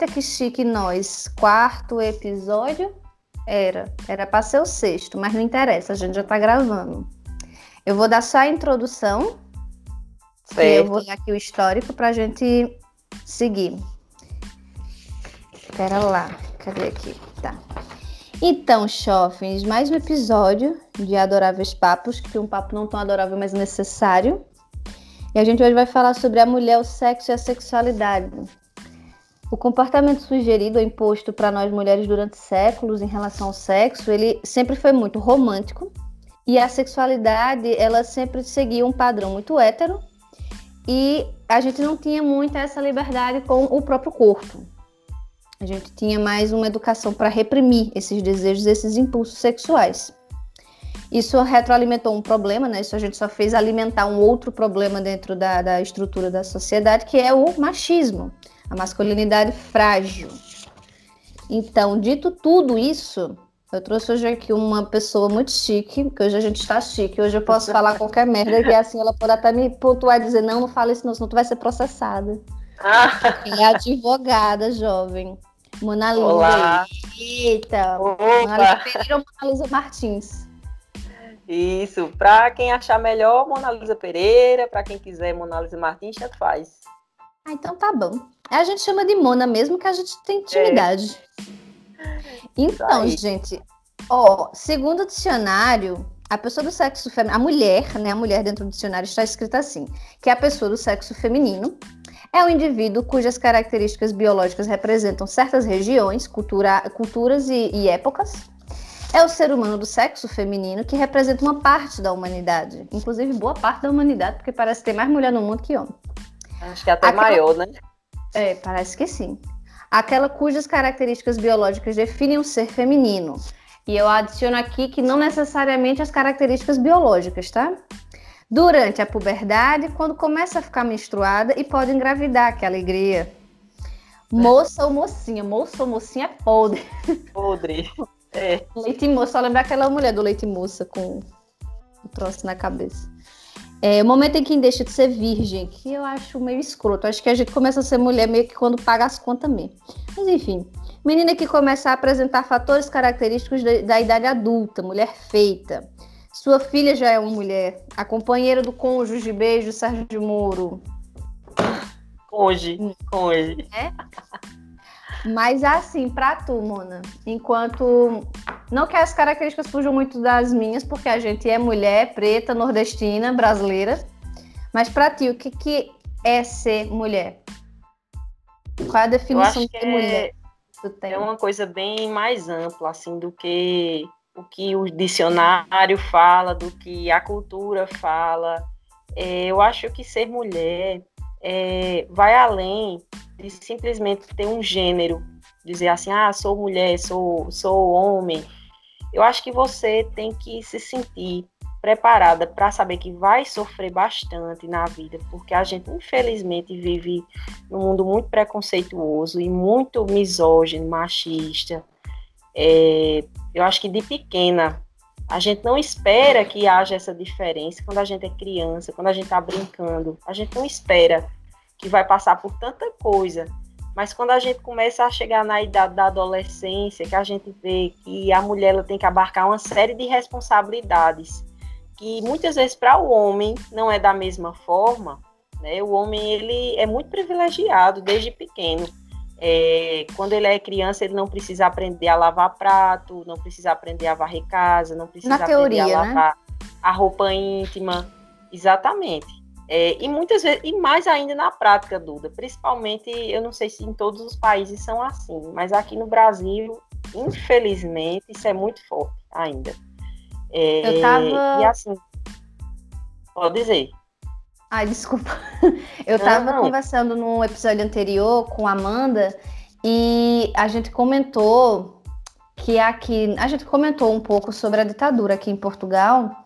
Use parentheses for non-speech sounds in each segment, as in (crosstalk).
Eita, que chique nós. Quarto episódio? Era. Era para ser o sexto, mas não interessa, a gente já tá gravando. Eu vou dar só a introdução. Eu vou dar aqui o histórico pra gente seguir. Pera lá, cadê aqui? Tá. Então, chofens, mais um episódio de Adoráveis Papos, que um papo não tão adorável, mas necessário. E a gente hoje vai falar sobre a mulher, o sexo e a sexualidade. O comportamento sugerido ou imposto para nós mulheres durante séculos em relação ao sexo, ele sempre foi muito romântico. E a sexualidade, ela sempre seguia um padrão muito hétero. E a gente não tinha muito essa liberdade com o próprio corpo. A gente tinha mais uma educação para reprimir esses desejos, esses impulsos sexuais. Isso retroalimentou um problema, né? Isso a gente só fez alimentar um outro problema dentro da, da estrutura da sociedade, que é o machismo, a masculinidade frágil. Então, dito tudo isso, eu trouxe hoje aqui uma pessoa muito chique, que hoje a gente está chique, hoje eu posso falar qualquer merda, que assim ela pode até me pontuar e dizer, não, não fala isso não, senão tu vai ser processada. Ah. É advogada, jovem. Mona Lisa. Olá. Eita. Mona Lisa Pereira ou Mona Lisa Martins? Isso. Para quem achar melhor, Mona Lisa Pereira. Para quem quiser, Mona Lisa Martins, tanto faz. Ah, então tá bom. A gente chama de Mona mesmo, que a gente tem intimidade. É. Então, gente, ó, segundo o dicionário, a pessoa do sexo feminino, a mulher, né, a mulher dentro do dicionário está escrita assim, que é a pessoa do sexo feminino é um indivíduo cujas características biológicas representam certas regiões, cultura, culturas e, e épocas. É o ser humano do sexo feminino que representa uma parte da humanidade, inclusive boa parte da humanidade, porque parece ter mais mulher no mundo que homem. Acho que até Aquela... maior, né? É, parece que sim. Aquela cujas características biológicas definem o ser feminino. E eu adiciono aqui que não necessariamente as características biológicas, tá? durante a puberdade, quando começa a ficar menstruada e pode engravidar, que alegria. Moça ou mocinha, moça ou mocinha é podre. Podre. É. (laughs) Leite moça, só lembrar aquela mulher do leite moça com o troço na cabeça. É, o momento em que deixa de ser virgem, que eu acho meio escroto. Acho que a gente começa a ser mulher meio que quando paga as contas mesmo. Mas enfim, menina que começa a apresentar fatores característicos da, da idade adulta, mulher feita. Sua filha já é uma mulher. A companheira do cônjuge, beijo, Sérgio Moro. Hoje, hoje. É? Mas assim, pra tu, Mona, enquanto. Não que as características fujam muito das minhas, porque a gente é mulher, preta, nordestina, brasileira. Mas pra ti, o que, que é ser mulher? Qual é a definição de é, mulher? É uma coisa bem mais ampla, assim, do que o que o dicionário fala, do que a cultura fala. É, eu acho que ser mulher é, vai além de simplesmente ter um gênero, dizer assim, ah, sou mulher, sou, sou homem. Eu acho que você tem que se sentir preparada para saber que vai sofrer bastante na vida, porque a gente infelizmente vive num mundo muito preconceituoso e muito misógino, machista. É, eu acho que de pequena a gente não espera que haja essa diferença quando a gente é criança, quando a gente está brincando. A gente não espera que vai passar por tanta coisa. Mas quando a gente começa a chegar na idade da adolescência, que a gente vê que a mulher ela tem que abarcar uma série de responsabilidades, que muitas vezes para o homem não é da mesma forma, né? O homem ele é muito privilegiado desde pequeno. É, quando ele é criança, ele não precisa aprender a lavar prato, não precisa aprender a varrer casa, não precisa Na teoria, aprender a lavar né? a roupa íntima. Exatamente. É, e muitas vezes, e mais ainda na prática, Duda. Principalmente, eu não sei se em todos os países são assim, mas aqui no Brasil, infelizmente, isso é muito forte ainda. É, eu tava. E assim, pode dizer. Ai, desculpa. (laughs) Eu estava conversando num episódio anterior com a Amanda e a gente comentou que aqui. A gente comentou um pouco sobre a ditadura aqui em Portugal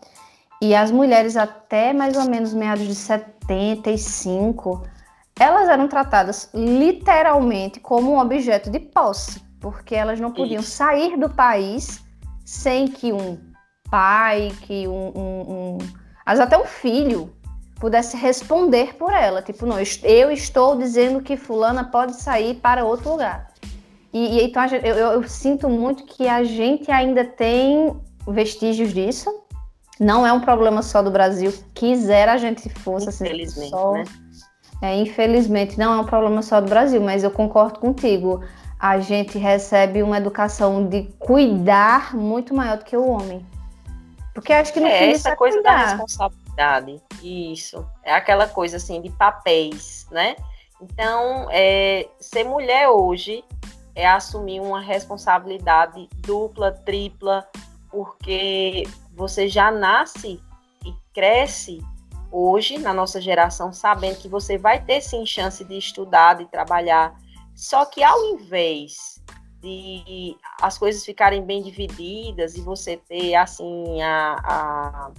e as mulheres até mais ou menos meados de 75 elas eram tratadas literalmente como um objeto de posse, porque elas não podiam Isso. sair do país sem que um pai, que um, um, um até um filho pudesse responder por ela. Tipo, não, eu estou dizendo que fulana pode sair para outro lugar. E, e então eu, eu, eu, sinto muito que a gente ainda tem vestígios disso. Não é um problema só do Brasil. Quisera a gente fosse assim, infelizmente, só. Né? É, infelizmente, não é um problema só do Brasil, mas eu concordo contigo. A gente recebe uma educação de cuidar muito maior do que o homem. Porque acho que no é, fim essa é coisa cuidar. da responsabilidade. Isso. É aquela coisa assim de papéis, né? Então, é, ser mulher hoje é assumir uma responsabilidade dupla, tripla, porque você já nasce e cresce hoje na nossa geração sabendo que você vai ter sim chance de estudar, de trabalhar. Só que ao invés de as coisas ficarem bem divididas e você ter assim a, a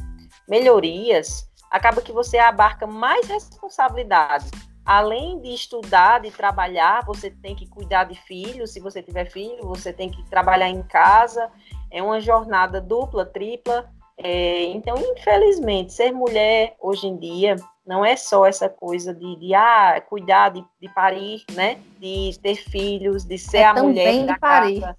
melhorias, acaba que você abarca mais responsabilidade. Além de estudar, de trabalhar, você tem que cuidar de filhos, se você tiver filho, você tem que trabalhar em casa. É uma jornada dupla, tripla. É, então, infelizmente, ser mulher hoje em dia não é só essa coisa de, de ah, cuidar, de, de parir, né? De ter filhos, de ser é a mulher da parir. casa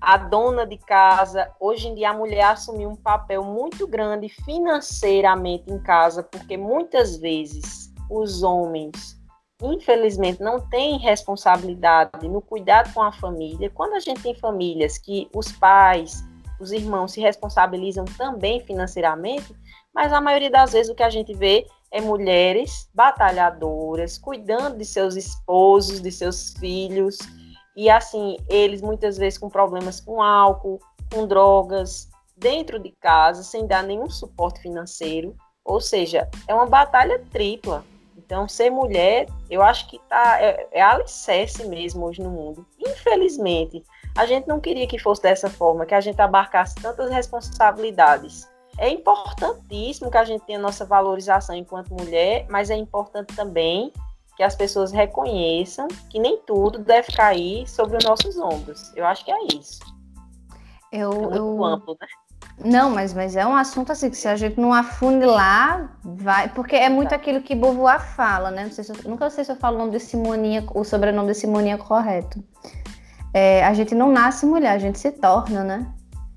a dona de casa. Hoje em dia, a mulher assumiu um papel muito grande financeiramente em casa, porque muitas vezes os homens, infelizmente, não têm responsabilidade no cuidado com a família. Quando a gente tem famílias que os pais, os irmãos se responsabilizam também financeiramente, mas a maioria das vezes o que a gente vê é mulheres batalhadoras, cuidando de seus esposos, de seus filhos, e assim, eles muitas vezes com problemas com álcool, com drogas, dentro de casa, sem dar nenhum suporte financeiro. Ou seja, é uma batalha tripla. Então, ser mulher, eu acho que tá, é, é alicerce mesmo hoje no mundo. Infelizmente, a gente não queria que fosse dessa forma, que a gente abarcasse tantas responsabilidades. É importantíssimo que a gente tenha nossa valorização enquanto mulher, mas é importante também que as pessoas reconheçam que nem tudo deve cair sobre os nossos ombros. Eu acho que é isso. Eu, é muito eu... amplo, né? Não, mas, mas é um assunto assim que se a gente não afunilar, vai. Porque é muito aquilo que Beauvoir fala, né? Não sei se eu, nunca sei se eu falo o nome de Simonia, o sobrenome de Simonia correto. É, a gente não nasce mulher, a gente se torna, né?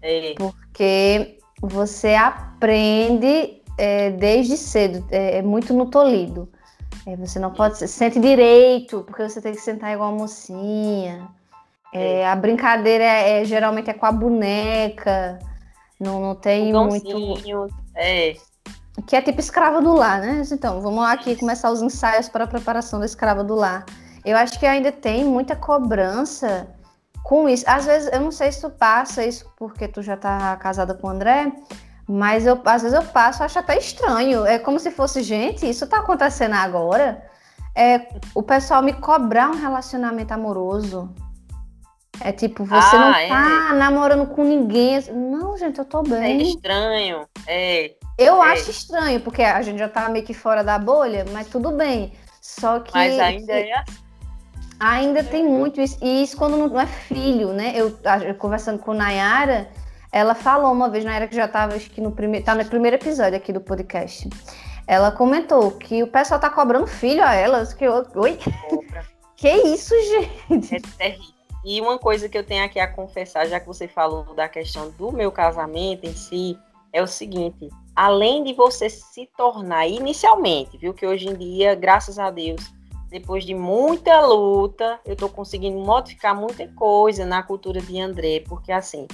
É. Porque você aprende é, desde cedo, é, é muito no tolido. É, você não pode sente direito, porque você tem que sentar igual a mocinha. É, a brincadeira é, é, geralmente é com a boneca. Não, não tem muito. É. Que é tipo escrava do lar, né? Então, vamos lá aqui começar os ensaios para a preparação da escrava do lar. Eu acho que ainda tem muita cobrança com isso. Às vezes, eu não sei se tu passa isso porque tu já tá casada com o André, mas eu, às vezes eu passo, acho até estranho. É como se fosse, gente, isso tá acontecendo agora. É o pessoal me cobrar um relacionamento amoroso. É tipo, você ah, não tá é. namorando com ninguém. Não, gente, eu tô bem. É estranho. É. Eu é. acho estranho, porque a gente já tá meio que fora da bolha, mas tudo bem. Só que. Mas ainda é assim. Ainda tem muito isso. E isso quando não é filho, né? Eu, eu conversando com Nayara, ela falou uma vez, na era que já estava, acho que no primeiro, tá no primeiro episódio aqui do podcast. Ela comentou que o pessoal tá cobrando filho a elas. Que, oi? (laughs) que isso, gente? É terrível. E uma coisa que eu tenho aqui a confessar, já que você falou da questão do meu casamento em si, é o seguinte: além de você se tornar inicialmente, viu, que hoje em dia, graças a Deus, depois de muita luta, eu estou conseguindo modificar muita coisa na cultura de André, porque assim,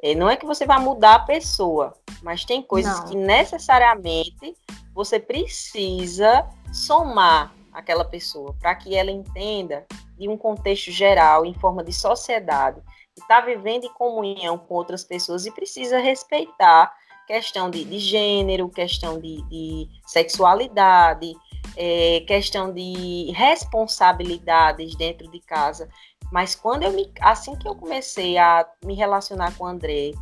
é, não é que você vai mudar a pessoa, mas tem coisas não. que necessariamente você precisa somar aquela pessoa para que ela entenda de um contexto geral, em forma de sociedade, que está vivendo em comunhão com outras pessoas e precisa respeitar questão de, de gênero, questão de, de sexualidade, é, questão de responsabilidades dentro de casa. Mas quando eu me, assim que eu comecei a me relacionar com o André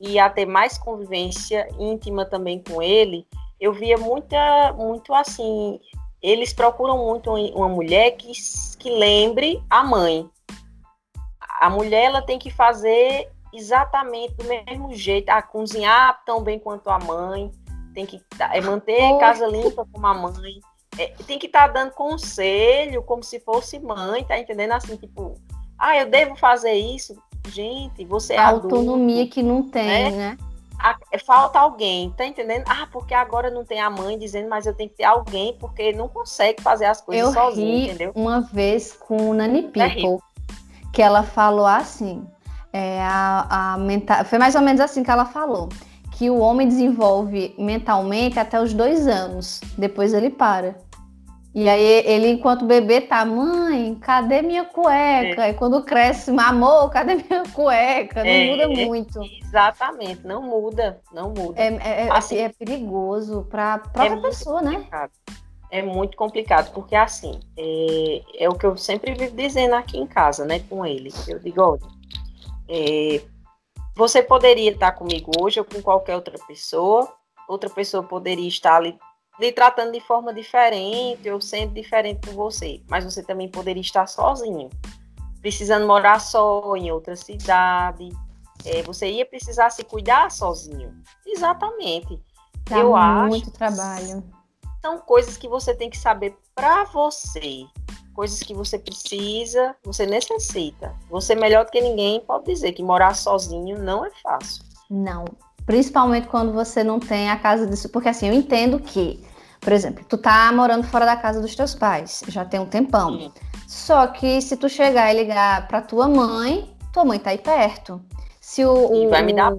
e a ter mais convivência íntima também com ele, eu via muita, muito assim, eles procuram muito uma mulher que, que lembre a mãe. A mulher ela tem que fazer exatamente do mesmo jeito, a cozinhar tão bem quanto a mãe, tem que é manter casa limpa com a mãe, é, tem que estar tá dando conselho como se fosse mãe, tá entendendo? Assim, tipo, ah, eu devo fazer isso. Gente, você é a autonomia adulto, que não tem, né? né? A, é, falta alguém, tá entendendo? Ah, porque agora não tem a mãe dizendo, mas eu tenho que ter alguém porque não consegue fazer as coisas eu sozinho, entendeu? Uma vez com o Nani People, é que ela falou assim, é, a, a mental, foi mais ou menos assim que ela falou que o homem desenvolve mentalmente até os dois anos. Depois ele para. E aí ele, enquanto bebê, tá, mãe, cadê minha cueca? É. E quando cresce, amor, cadê minha cueca? Não é, muda muito. Exatamente, não muda, não muda. É, é, é assim, é perigoso para a própria pessoa, né? É muito complicado, porque assim, é, é o que eu sempre vivo dizendo aqui em casa, né, com ele. Eu digo, olha, é, você poderia estar comigo hoje ou com qualquer outra pessoa, outra pessoa poderia estar ali lhe tratando de forma diferente ou sendo diferente com você, mas você também poderia estar sozinho, precisando morar só em outra cidade. É, você ia precisar se cuidar sozinho. Exatamente. Dá Eu muito acho trabalho. São coisas que você tem que saber para você coisas que você precisa, você necessita. Você melhor do que ninguém pode dizer que morar sozinho não é fácil. Não, principalmente quando você não tem a casa disso, porque assim, eu entendo que, por exemplo, tu tá morando fora da casa dos teus pais, já tem um tempão. Só que se tu chegar e ligar para tua mãe, tua mãe tá aí perto. Se o, e vai me dar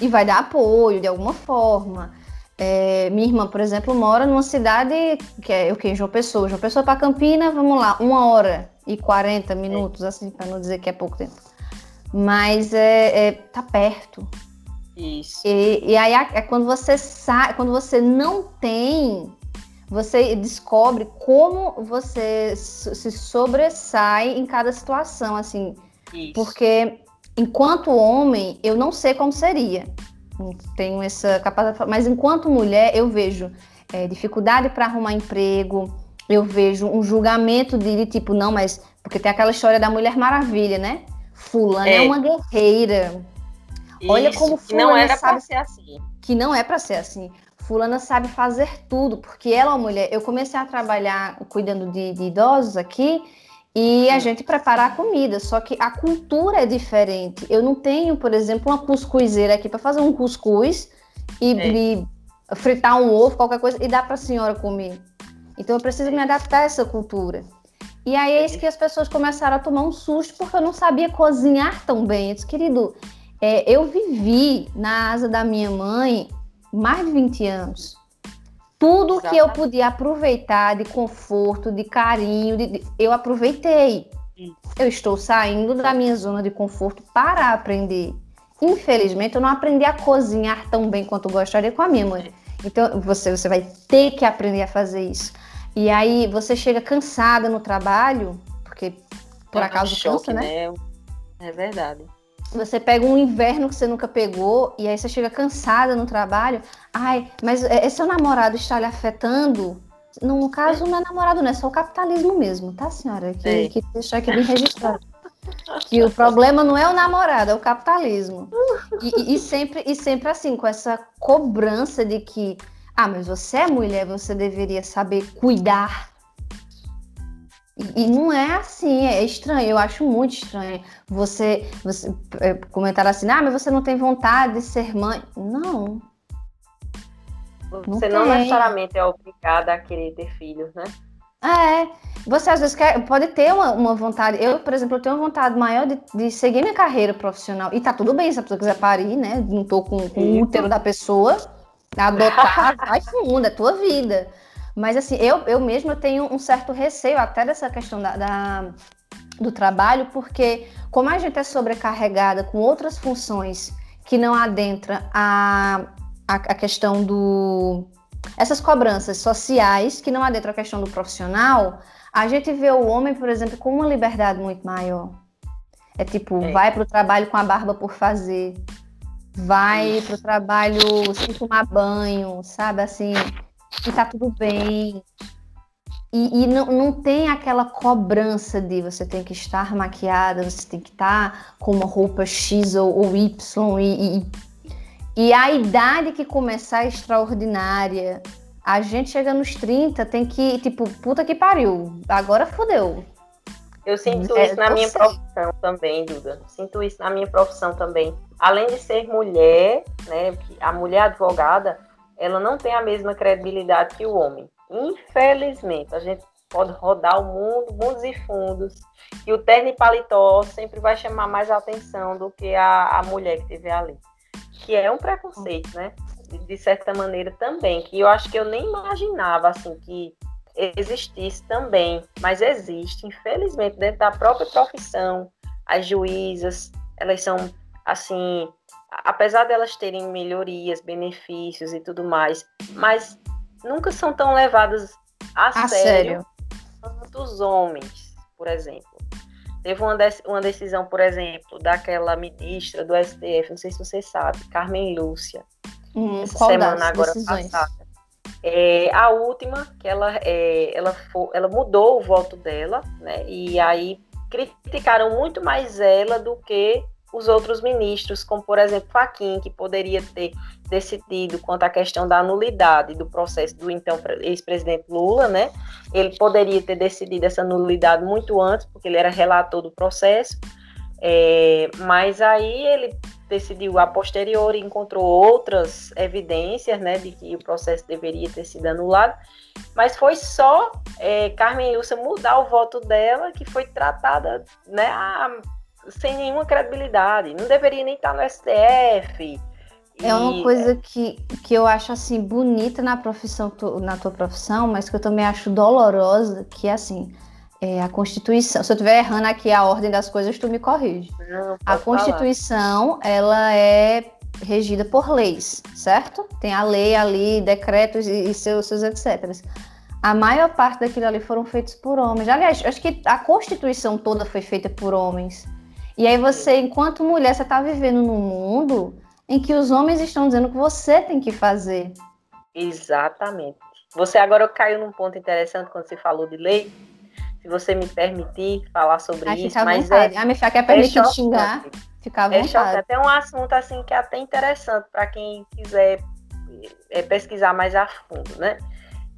e vai dar apoio de alguma forma. É, minha irmã, por exemplo, mora numa cidade que é o que? João Pessoa. João Pessoa para Campina, vamos lá, uma hora e 40 minutos, é. assim, para não dizer que é pouco tempo. Mas é, é tá perto. Isso. E, e aí é quando você sai, quando você não tem, você descobre como você se sobressai em cada situação, assim. Isso. Porque enquanto homem, eu não sei como seria tenho essa capacidade, mas enquanto mulher eu vejo é, dificuldade para arrumar emprego, eu vejo um julgamento de, de, tipo, não, mas porque tem aquela história da Mulher Maravilha, né? Fulana é, é uma guerreira. Isso, Olha como fulana não era sabe ser assim. Que não é para ser assim. Fulana sabe fazer tudo, porque ela é uma mulher. Eu comecei a trabalhar cuidando de, de idosos aqui e a gente prepara a comida, só que a cultura é diferente. Eu não tenho, por exemplo, uma cuscuzeira aqui para fazer um cuscuz e, é. e, fritar um ovo, qualquer coisa, e dar para a senhora comer. Então eu preciso me adaptar a essa cultura. E aí é isso que as pessoas começaram a tomar um susto porque eu não sabia cozinhar tão bem. Eu disse, querido, é, eu vivi na asa da minha mãe mais de 20 anos. Tudo Exatamente. que eu podia aproveitar de conforto, de carinho, de, de, eu aproveitei. Eu estou saindo da minha zona de conforto para aprender. Infelizmente, eu não aprendi a cozinhar tão bem quanto gostaria com a minha mãe. Então, você, você vai ter que aprender a fazer isso. E aí, você chega cansada no trabalho, porque por é acaso um choque, cansa, né? né? É verdade. Você pega um inverno que você nunca pegou e aí você chega cansada no trabalho. Ai, mas é, esse seu namorado está lhe afetando? No caso, não é namorado, não, é só o capitalismo mesmo, tá, senhora? Que, é. que deixar aqui bem registrado. que o problema não é o namorado, é o capitalismo. E, e, sempre, e sempre assim, com essa cobrança de que, ah, mas você é mulher, você deveria saber cuidar e, não é assim, é estranho, eu acho muito estranho. Você, você é, comentar assim, ah, mas você não tem vontade de ser mãe. Não. Você não, não necessariamente é obrigada a querer ter filhos, né? É, você às vezes quer, pode ter uma, uma vontade. Eu, por exemplo, eu tenho uma vontade maior de, de seguir minha carreira profissional. E tá tudo bem se a pessoa quiser parir, né? Não tô com, com o útero da pessoa, adotar, (laughs) vai fundo, é tua vida. Mas assim, eu, eu mesmo eu tenho um certo receio até dessa questão da, da do trabalho, porque como a gente é sobrecarregada com outras funções que não adentra a, a, a questão do essas cobranças sociais que não adentram a questão do profissional, a gente vê o homem, por exemplo, com uma liberdade muito maior. É tipo, é. vai para o trabalho com a barba por fazer, vai para o trabalho sem tomar banho, sabe? Assim, e tá tudo bem. E, e, não, não tem aquela cobrança de você tem que estar maquiada, você tem que estar com uma roupa X ou, ou Y. E, e, E a idade que começar é extraordinária, a gente chega nos 30, tem que, tipo, puta que pariu, agora fodeu. Eu sinto é, isso na minha profissão também, Duda. Sinto isso na minha profissão também. Além de ser mulher, né, a mulher advogada, ela não tem a mesma credibilidade que o homem. Infelizmente, a gente pode rodar o mundo, mundos e fundos, e o terno e paletó sempre vai chamar mais atenção do que a, a mulher que estiver ali. Que é um preconceito, né? De, de certa maneira também, que eu acho que eu nem imaginava, assim, que existisse também, mas existe, infelizmente, dentro da própria profissão, as juízas, elas são, assim, apesar delas terem melhorias, benefícios e tudo mais, mas nunca são tão levadas a, a sério, sério quanto os homens, por exemplo. Teve uma, uma decisão, por exemplo, daquela ministra do STF, não sei se você sabe, Carmen Lúcia, hum, essa semana agora decisões? passada. É, a última, que ela, é, ela, for, ela mudou o voto dela, né? E aí criticaram muito mais ela do que os outros ministros, como por exemplo Faquim, que poderia ter decidido quanto à questão da nulidade do processo do então ex-presidente Lula, né? Ele poderia ter decidido essa nulidade muito antes, porque ele era relator do processo, é, mas aí ele decidiu a posteriori encontrou outras evidências, né, de que o processo deveria ter sido anulado, mas foi só é, Carmen Lúcia mudar o voto dela que foi tratada, né, a, sem nenhuma credibilidade, não deveria nem estar no STF. É uma coisa que, que eu acho assim bonita na profissão na tua profissão, mas que eu também acho dolorosa, que é assim, é, a Constituição, se eu estiver errando aqui a ordem das coisas, tu me corrige. Não, a Constituição, falar. ela é regida por leis, certo? Tem a lei ali, decretos e, e seus, seus etc. A maior parte daquilo ali foram feitos por homens. Aliás, acho que a Constituição toda foi feita por homens. E aí você, enquanto mulher, você está vivendo num mundo em que os homens estão dizendo que você tem que fazer. Exatamente. Você agora caiu num ponto interessante quando você falou de lei, se você me permitir falar sobre Ai, isso. Mas vontade. é, a minha quer permitir é xingar, fica à vontade. É até um assunto assim que é até interessante para quem quiser é, pesquisar mais a fundo, né?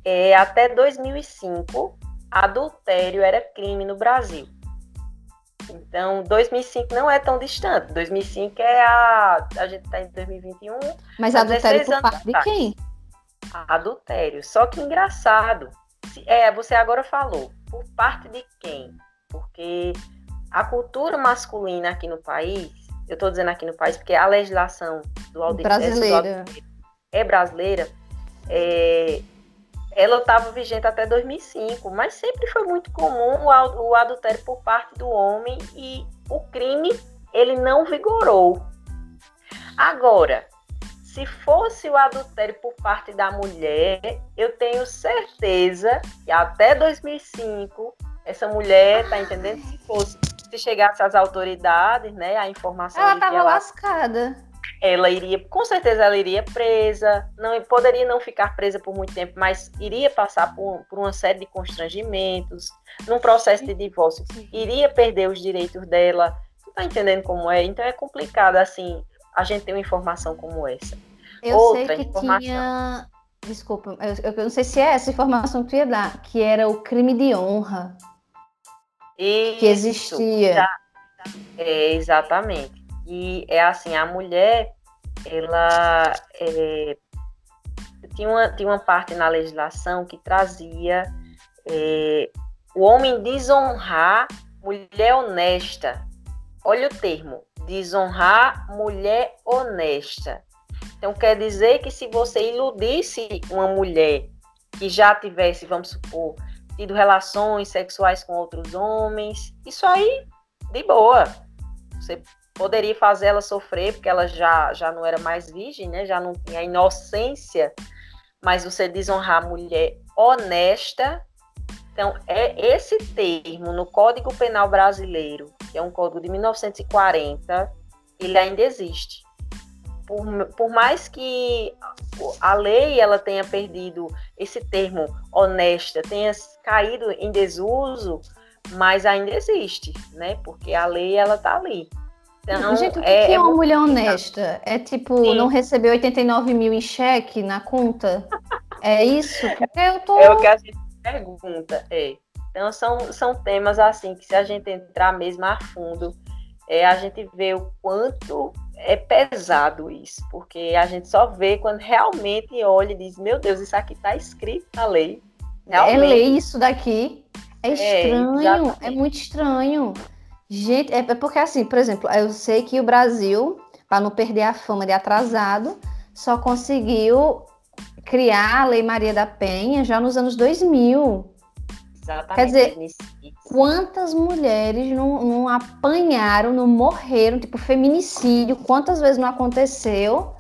É, até 2005, adultério era crime no Brasil. Então, 2005 não é tão distante. 2005 é a. A gente está em 2021. Mas adultério por parte de quem? Adultério. Só que engraçado. É, você agora falou. Por parte de quem? Porque a cultura masculina aqui no país, eu estou dizendo aqui no país porque a legislação do auditório brasileira. é brasileira, é, ela estava vigente até 2005, mas sempre foi muito comum o adultério por parte do homem e o crime ele não vigorou. Agora, se fosse o adultério por parte da mulher, eu tenho certeza que até 2005 essa mulher, tá entendendo? Se fosse, se chegasse às autoridades, né, a informação ela estava ela... lascada ela iria, com certeza ela iria presa, não poderia não ficar presa por muito tempo, mas iria passar por, por uma série de constrangimentos, num processo de divórcio, iria perder os direitos dela. Não tá entendendo como é? Então é complicado assim, a gente ter uma informação como essa. Eu Outra sei que informação. tinha Desculpa, eu, eu, não sei se é essa informação que tu ia dar, que era o crime de honra. Isso, que existia. Já, é, exatamente. E é assim, a mulher, ela é, tinha, uma, tinha uma parte na legislação que trazia é, o homem desonrar mulher honesta. Olha o termo, desonrar mulher honesta. Então quer dizer que se você iludisse uma mulher que já tivesse, vamos supor, tido relações sexuais com outros homens, isso aí de boa. Você poderia fazer ela sofrer, porque ela já, já não era mais virgem, né? já não tinha inocência, mas você desonrar a mulher honesta. Então, é esse termo no Código Penal Brasileiro, que é um código de 1940, ele ainda existe. Por, por mais que a lei ela tenha perdido esse termo honesta, tenha caído em desuso, mas ainda existe, né? Porque a lei ela está ali. Então, Gente, o que é, é uma é mulher honesta? É tipo, Sim. não receber 89 mil em cheque na conta? é isso? Porque eu tô. É o que a gente pergunta, é. Então, são, são temas assim que se a gente entrar mesmo a fundo, é, a gente vê o quanto é pesado isso, porque a gente só vê quando realmente olha e diz, meu Deus, isso aqui está escrito na lei. É realmente. É lei isso daqui. É, é estranho, é, é muito estranho. Gente, é, é porque assim, por exemplo, eu sei que o Brasil, para não perder a fama de atrasado, só conseguiu criar a Lei Maria da Penha já nos anos 2000. Exatamente. Quer dizer, quantas mulheres não, não, apanharam, não morreram, tipo feminicídio, quantas vezes não aconteceu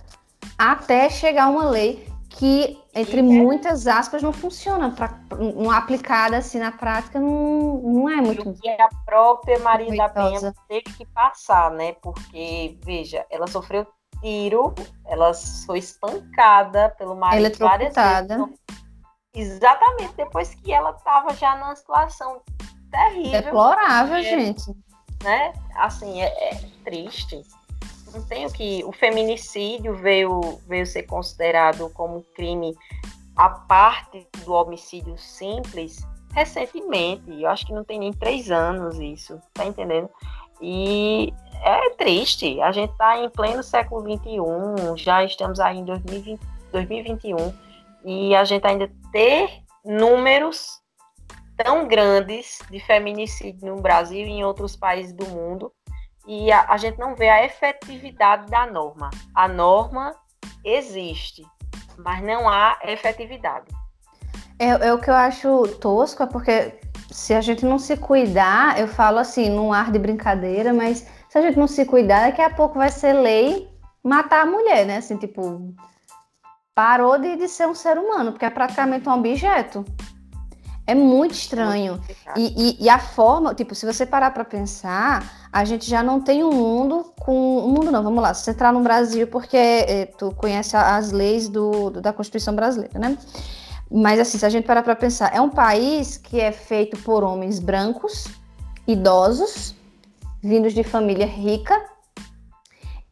até chegar uma lei que, entre é. muitas aspas, não funciona, pra, não aplicada assim na prática, não, não é muito. E a própria Maria da Penha teve que passar, né? Porque, veja, ela sofreu tiro, ela foi espancada pelo marido várias vezes. Exatamente, depois que ela estava já numa situação terrível. Deplorável, porque, gente. Né? Assim, é, é, triste. Não tenho que. O feminicídio veio, veio ser considerado como crime a parte do homicídio simples recentemente. Eu acho que não tem nem três anos isso, tá entendendo? E é triste. A gente está em pleno século XXI, já estamos aí em 2020, 2021, e a gente ainda ter números tão grandes de feminicídio no Brasil e em outros países do mundo, e a, a gente não vê a efetividade da norma. A norma existe, mas não há efetividade. É, é, o que eu acho tosco, é porque se a gente não se cuidar, eu falo assim, num ar de brincadeira, mas se a gente não se cuidar, daqui a pouco vai ser lei matar a mulher, né? Assim, tipo, parou de, de ser um ser humano, porque é praticamente um objeto. É muito estranho. E, e, e, a forma, tipo, se você parar para pensar, a gente já não tem um mundo com. Um mundo não, vamos lá. Se entrar no Brasil, porque é, tu conhece as leis do, do, da Constituição brasileira, né? Mas assim, se a gente parar para pensar, é um país que é feito por homens brancos, idosos, vindos de família rica.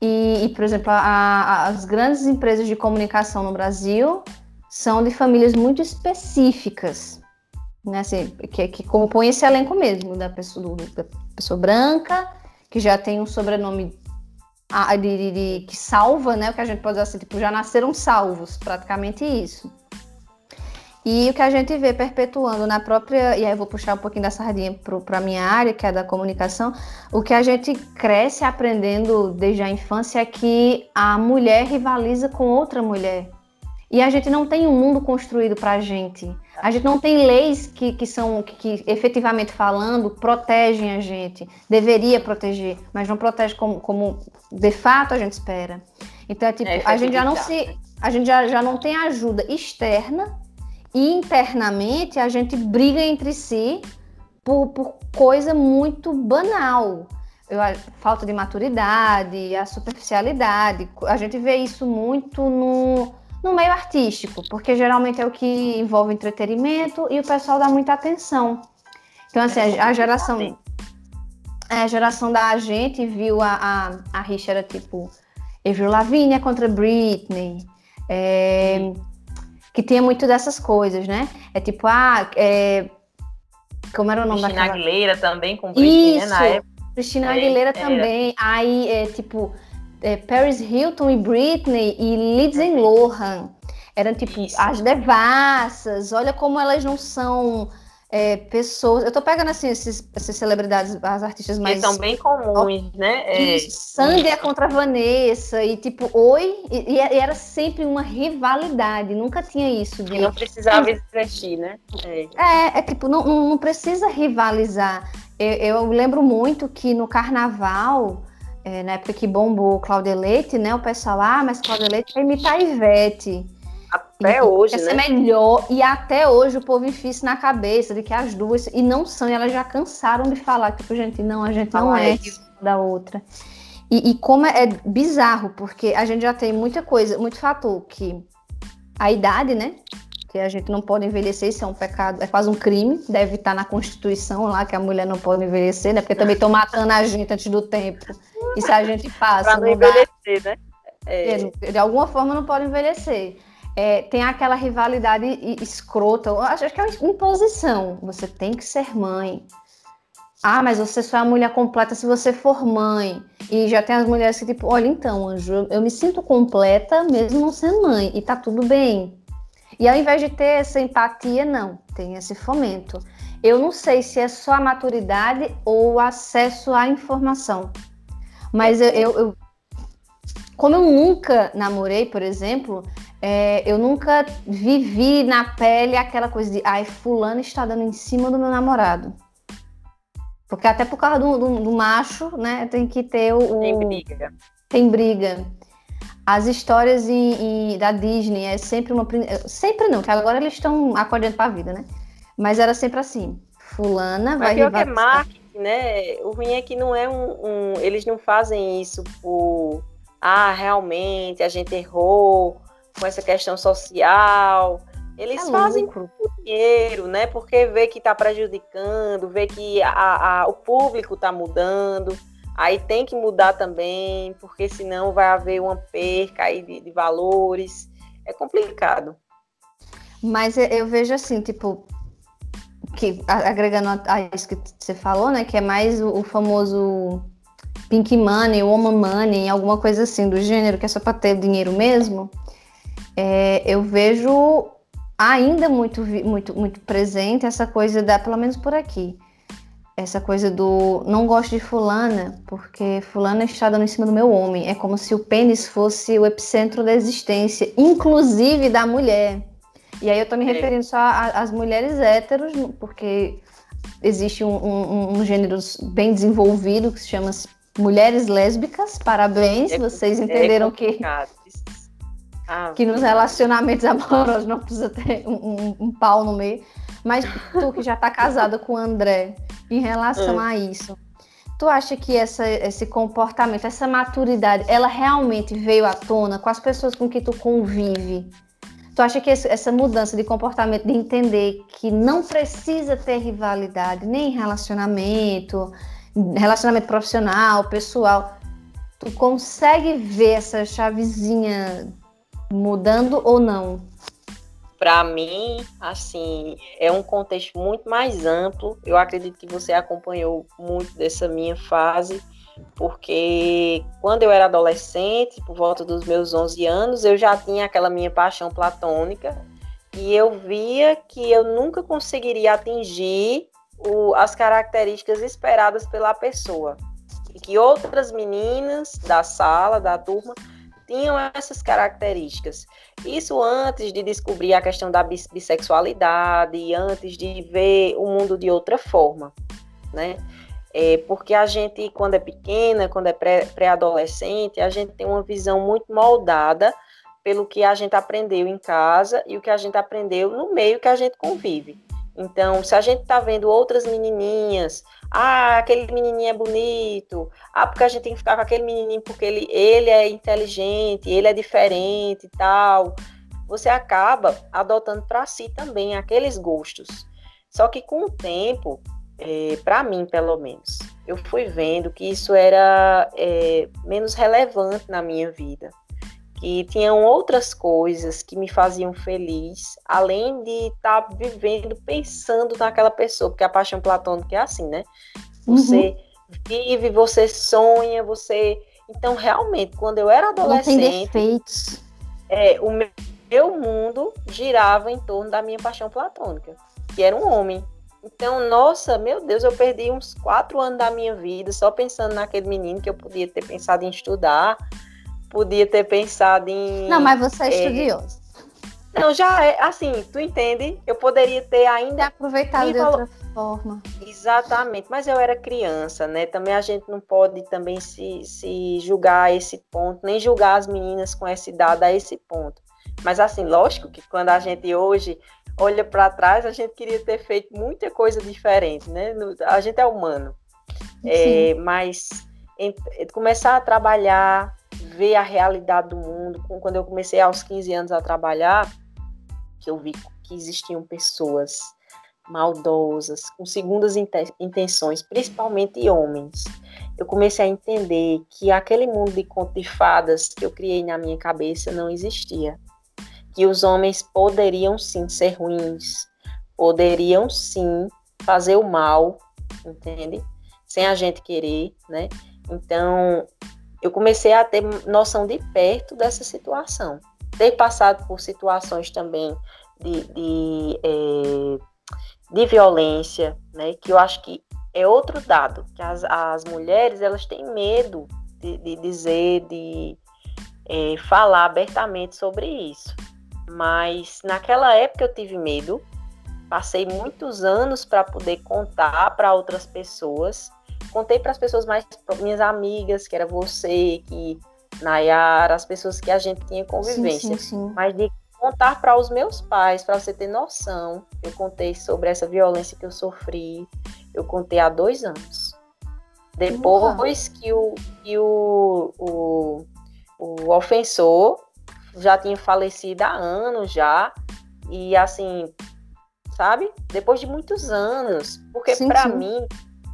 E, e por exemplo, a, a, as grandes empresas de comunicação no Brasil são de famílias muito específicas né, assim, que, que compõe esse elenco mesmo, da pessoa, da pessoa branca, que já tem um sobrenome de, de, de, que salva, né, o que a gente pode dizer assim, tipo, já nasceram salvos, praticamente isso. E o que a gente vê perpetuando na própria, e aí eu vou puxar um pouquinho da sardinha para a minha área, que é da comunicação, o que a gente cresce aprendendo desde a infância é que a mulher rivaliza com outra mulher. E a gente não tem um mundo construído para a gente. A gente não tem leis que, que são, que, que, efetivamente falando, protegem a gente. Deveria proteger, mas não protege como, como de fato a gente espera. Então, é tipo, é, a gente já não se. A gente já, já não tem ajuda externa e internamente a gente briga entre si por, por coisa muito banal. Eu, falta de maturidade, a superficialidade. A gente vê isso muito no no meio artístico, porque geralmente é o que envolve entretenimento e o pessoal dá muita atenção. Então, assim, a, a geração. É, a geração da gente viu a, a, a rixa era tipo Avril Lavigne contra Britney. É, que tinha muito dessas coisas, né? É tipo, ah, é, como era o nome Cristina daquela... Aguilera também com Britney, Isso, né, na época. Cristina Aguilera também. Aí, é, tipo, é, Paris Hilton e Britney e Lindsay Lohan. Eram tipo Isso. as devassas. Olha como elas não são é, pessoas. Eu tô pegando assim esses, essas celebridades, as artistas mais. Que são bem comuns, né? É... Sandy é contra a Vanessa, e tipo, oi. E, e, era sempre uma rivalidade, nunca tinha isso. De... não precisava existir, né? É, é, é tipo, não, não, não, precisa rivalizar. Eu, eu lembro muito que no carnaval é, na época que bombou Cláudia Leite, né? O pessoal, ah, mas Cláudia Leite vai imitar a Ivete. Até e, hoje, quer né? ser melhor. E até hoje o povo enfia isso na cabeça de que as duas, e não são, e elas já cansaram de falar, tipo, gente, não, a gente não é da outra. E, e, como é, é bizarro, porque a gente já tem muita coisa, muito fator que a idade, né? Porque a gente não pode envelhecer, isso é um pecado, é quase um crime, deve estar na Constituição lá que a mulher não pode envelhecer, né? Porque também estão matando a gente antes do tempo. E se a gente passa. Pra não envelhecer, né? É. De alguma forma não pode envelhecer. É, tem aquela rivalidade escrota, acho que é uma imposição. Você tem que ser mãe. Ah, mas você só é a mulher completa se você for mãe. E já tem as mulheres que, tipo, olha, então, Anjo, eu me sinto completa mesmo não sendo mãe, e tá tudo bem. E ao invés de ter essa empatia, não, tem esse fomento. Eu não sei se é só a maturidade ou o acesso à informação. Mas eu, eu, eu como eu nunca namorei, por exemplo, é, eu nunca vivi na pele aquela coisa de, ai, fulano está dando em cima do meu namorado. Porque até por causa do, do, do macho, né, tem que ter o, Tem briga. Tem briga. As histórias em, em, da Disney é sempre uma. Sempre não, que agora eles estão acordando para a vida, né? Mas era sempre assim. Fulana vai. Mas que é marketing, né? O ruim é que não é um, um. Eles não fazem isso por. Ah, realmente, a gente errou com essa questão social. Eles é fazem lucro. por dinheiro, né? Porque vê que está prejudicando, vê que a, a, o público está mudando. Aí tem que mudar também, porque senão vai haver uma perca aí de, de valores. É complicado. Mas eu vejo assim, tipo, que agregando a isso que você falou, né? Que é mais o, o famoso pink money, woman money, alguma coisa assim do gênero, que é só para ter dinheiro mesmo. É, eu vejo ainda muito, muito, muito presente essa coisa da, pelo menos por aqui, essa coisa do não gosto de fulana porque fulana está dando em cima do meu homem. É como se o pênis fosse o epicentro da existência, inclusive da mulher. E aí eu tô me é. referindo só às mulheres héteros, porque existe um, um, um, gênero bem desenvolvido que se chama mulheres lésbicas. Parabéns, é, vocês entenderam é que ah, que nos relacionamentos (laughs) amorosos não precisa ter um, um, um, pau no meio. Mas tu que já está casada com o André, em relação é. a isso, tu acha que essa, esse comportamento, essa maturidade, ela realmente veio à tona com as pessoas com que tu convive? Tu acha que essa mudança de comportamento, de entender que não precisa ter rivalidade, nem relacionamento, relacionamento profissional, pessoal, tu consegue ver essa chavezinha mudando ou não? Para mim, assim, é um contexto muito mais amplo. Eu acredito que você acompanhou muito dessa minha fase, porque quando eu era adolescente, por volta dos meus 11 anos, eu já tinha aquela minha paixão platônica e eu via que eu nunca conseguiria atingir o, as características esperadas pela pessoa. E que outras meninas da sala, da turma, tinham essas características. Isso antes de descobrir a questão da bissexualidade, antes de ver o mundo de outra forma, né? É porque a gente, quando é pequena, quando é pré-adolescente, a gente tem uma visão muito moldada pelo que a gente aprendeu em casa e o que a gente aprendeu no meio que a gente convive. Então, se a gente está vendo outras menininhas, ah, aquele menininho é bonito, ah, porque a gente tem que ficar com aquele menininho porque ele, ele é inteligente, ele é diferente e tal, você acaba adotando para si também aqueles gostos. Só que com o tempo, é, para mim pelo menos, eu fui vendo que isso era é, menos relevante na minha vida que tinham outras coisas que me faziam feliz, além de estar tá vivendo, pensando naquela pessoa, porque a paixão platônica é assim, né? Você uhum. vive, você sonha, você. Então, realmente, quando eu era adolescente. Não tem defeitos. É, o meu mundo girava em torno da minha paixão platônica, que era um homem. Então, nossa, meu Deus, eu perdi uns quatro anos da minha vida só pensando naquele menino que eu podia ter pensado em estudar, podia ter pensado em. Não, mas você é, é estudioso. Não, já é assim, tu entende? Eu poderia ter ainda. Aproveitado de outra forma. Exatamente, mas eu era criança, né? Também a gente não pode também se, se julgar a esse ponto, nem julgar as meninas com essa idade a esse ponto. Mas assim, lógico que quando a gente hoje olha para trás, a gente queria ter feito muita coisa diferente, né? A gente é humano. É, mas em, começar a trabalhar ver a realidade do mundo. Quando eu comecei aos 15 anos a trabalhar, que eu vi que existiam pessoas maldosas, com segundas intenções, principalmente homens, eu comecei a entender que aquele mundo de conto de fadas que eu criei na minha cabeça não existia. Que os homens poderiam sim ser ruins, poderiam sim fazer o mal, entende? Sem a gente querer, né? Então, eu comecei a ter noção de perto dessa situação. Ter passado por situações também de, de, é, de violência, né? Que eu acho que é outro dado, que as, as mulheres, elas têm medo de, de dizer, de é, falar abertamente sobre isso. Mas naquela época eu tive medo, Passei muitos anos para poder contar para outras pessoas. Contei para as pessoas mais minhas amigas, que era você, que Nayara, as pessoas que a gente tinha convivência. Sim, sim, sim. Mas de contar para os meus pais, para você ter noção, eu contei sobre essa violência que eu sofri. Eu contei há dois anos. Depois que, o, que o, o, o ofensor já tinha falecido há anos já. E assim, sabe? Depois de muitos anos. Porque para mim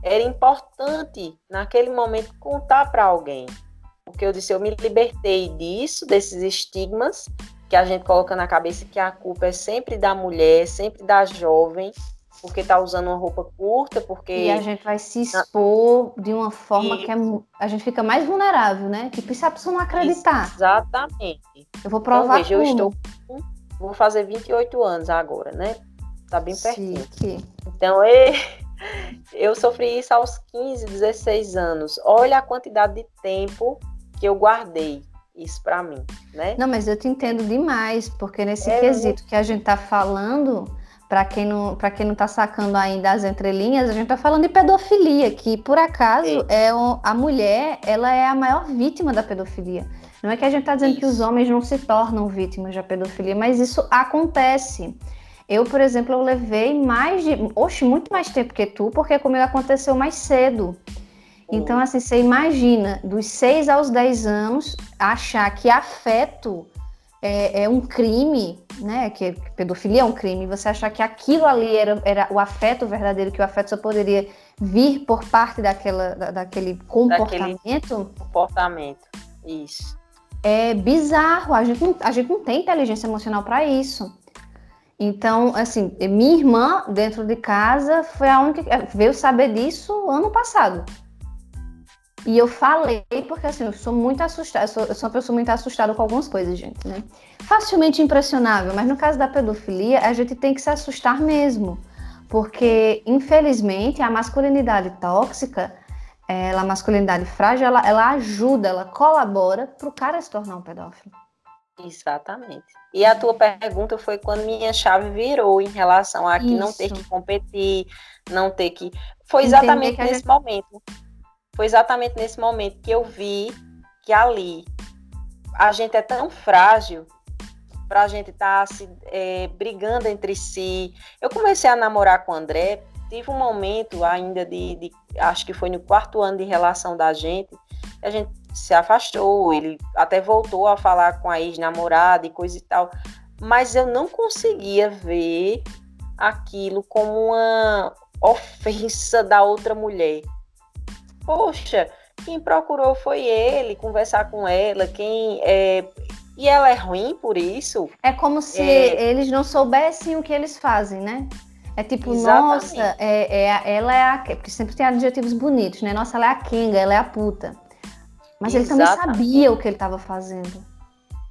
era importante naquele momento contar para alguém. Porque eu disse, eu me libertei disso, desses estigmas que a gente coloca na cabeça que a culpa é sempre da mulher, sempre da jovem, porque tá usando uma roupa curta, porque e a gente vai se expor de uma forma e... que é, a gente fica mais vulnerável, né? Tipo, se a pessoa não acreditar. Exatamente. Eu vou provar então, veja, eu estou vou fazer 28 anos agora, né? Tá bem pertinho. Chique. Então, eu sofri isso aos 15, 16 anos. Olha a quantidade de tempo que eu guardei isso para mim, né? Não, mas eu te entendo demais, porque nesse é quesito que a gente tá falando, para quem não para quem não tá sacando ainda as entrelinhas, a gente tá falando de pedofilia, que por acaso é, é a mulher, ela é a maior vítima da pedofilia. Não é que a gente tá dizendo isso. que os homens não se tornam vítimas da pedofilia, mas isso acontece. Eu, por exemplo, eu levei mais de. Oxe, muito mais tempo que tu, porque comigo aconteceu mais cedo. Então, assim, você imagina, dos 6 aos 10 anos, achar que afeto é, é, um crime, né? Que pedofilia é um crime, você achar que aquilo ali era, era o afeto verdadeiro, que o afeto só poderia vir por parte daquela, da, daquele comportamento. Daquele comportamento, isso. É bizarro, a gente não, a gente não tem inteligência emocional para isso. Então, assim, minha irmã dentro de casa foi a única que veio saber disso ano passado. E eu falei, porque assim, eu sou muito assustada, eu sou, eu sou uma pessoa muito assustada com algumas coisas, gente, né? Facilmente impressionável, mas no caso da pedofilia, a gente tem que se assustar mesmo. Porque, infelizmente, a masculinidade tóxica, ela, a masculinidade frágil, ela, ela ajuda, ela colabora para o cara se tornar um pedófilo. Exatamente. E a tua pergunta foi quando minha chave virou em relação a que Isso. não ter que competir, não ter que. Foi exatamente que nesse gente... momento. Foi exatamente nesse momento que eu vi que ali a gente é tão frágil para a gente estar tá se é, brigando entre si. Eu comecei a namorar com o André, tive um momento ainda de, de, acho que foi no quarto ano de relação da gente, a gente se afastou, ele até voltou a falar com a ex-namorada e coisa e tal, mas eu não conseguia ver aquilo como uma (laughs) ofensa da outra mulher. Poxa, quem procurou foi ele, conversar com ela, quem é, e ela é ruim por isso. É como se é... eles não soubessem o que eles fazem, né? É tipo, Exatamente. nossa, é, é, ela é a. Porque sempre tem adjetivos bonitos, né? Nossa, ela é a Kinga, ela é a puta. Mas ele também sabia o que ele estava fazendo.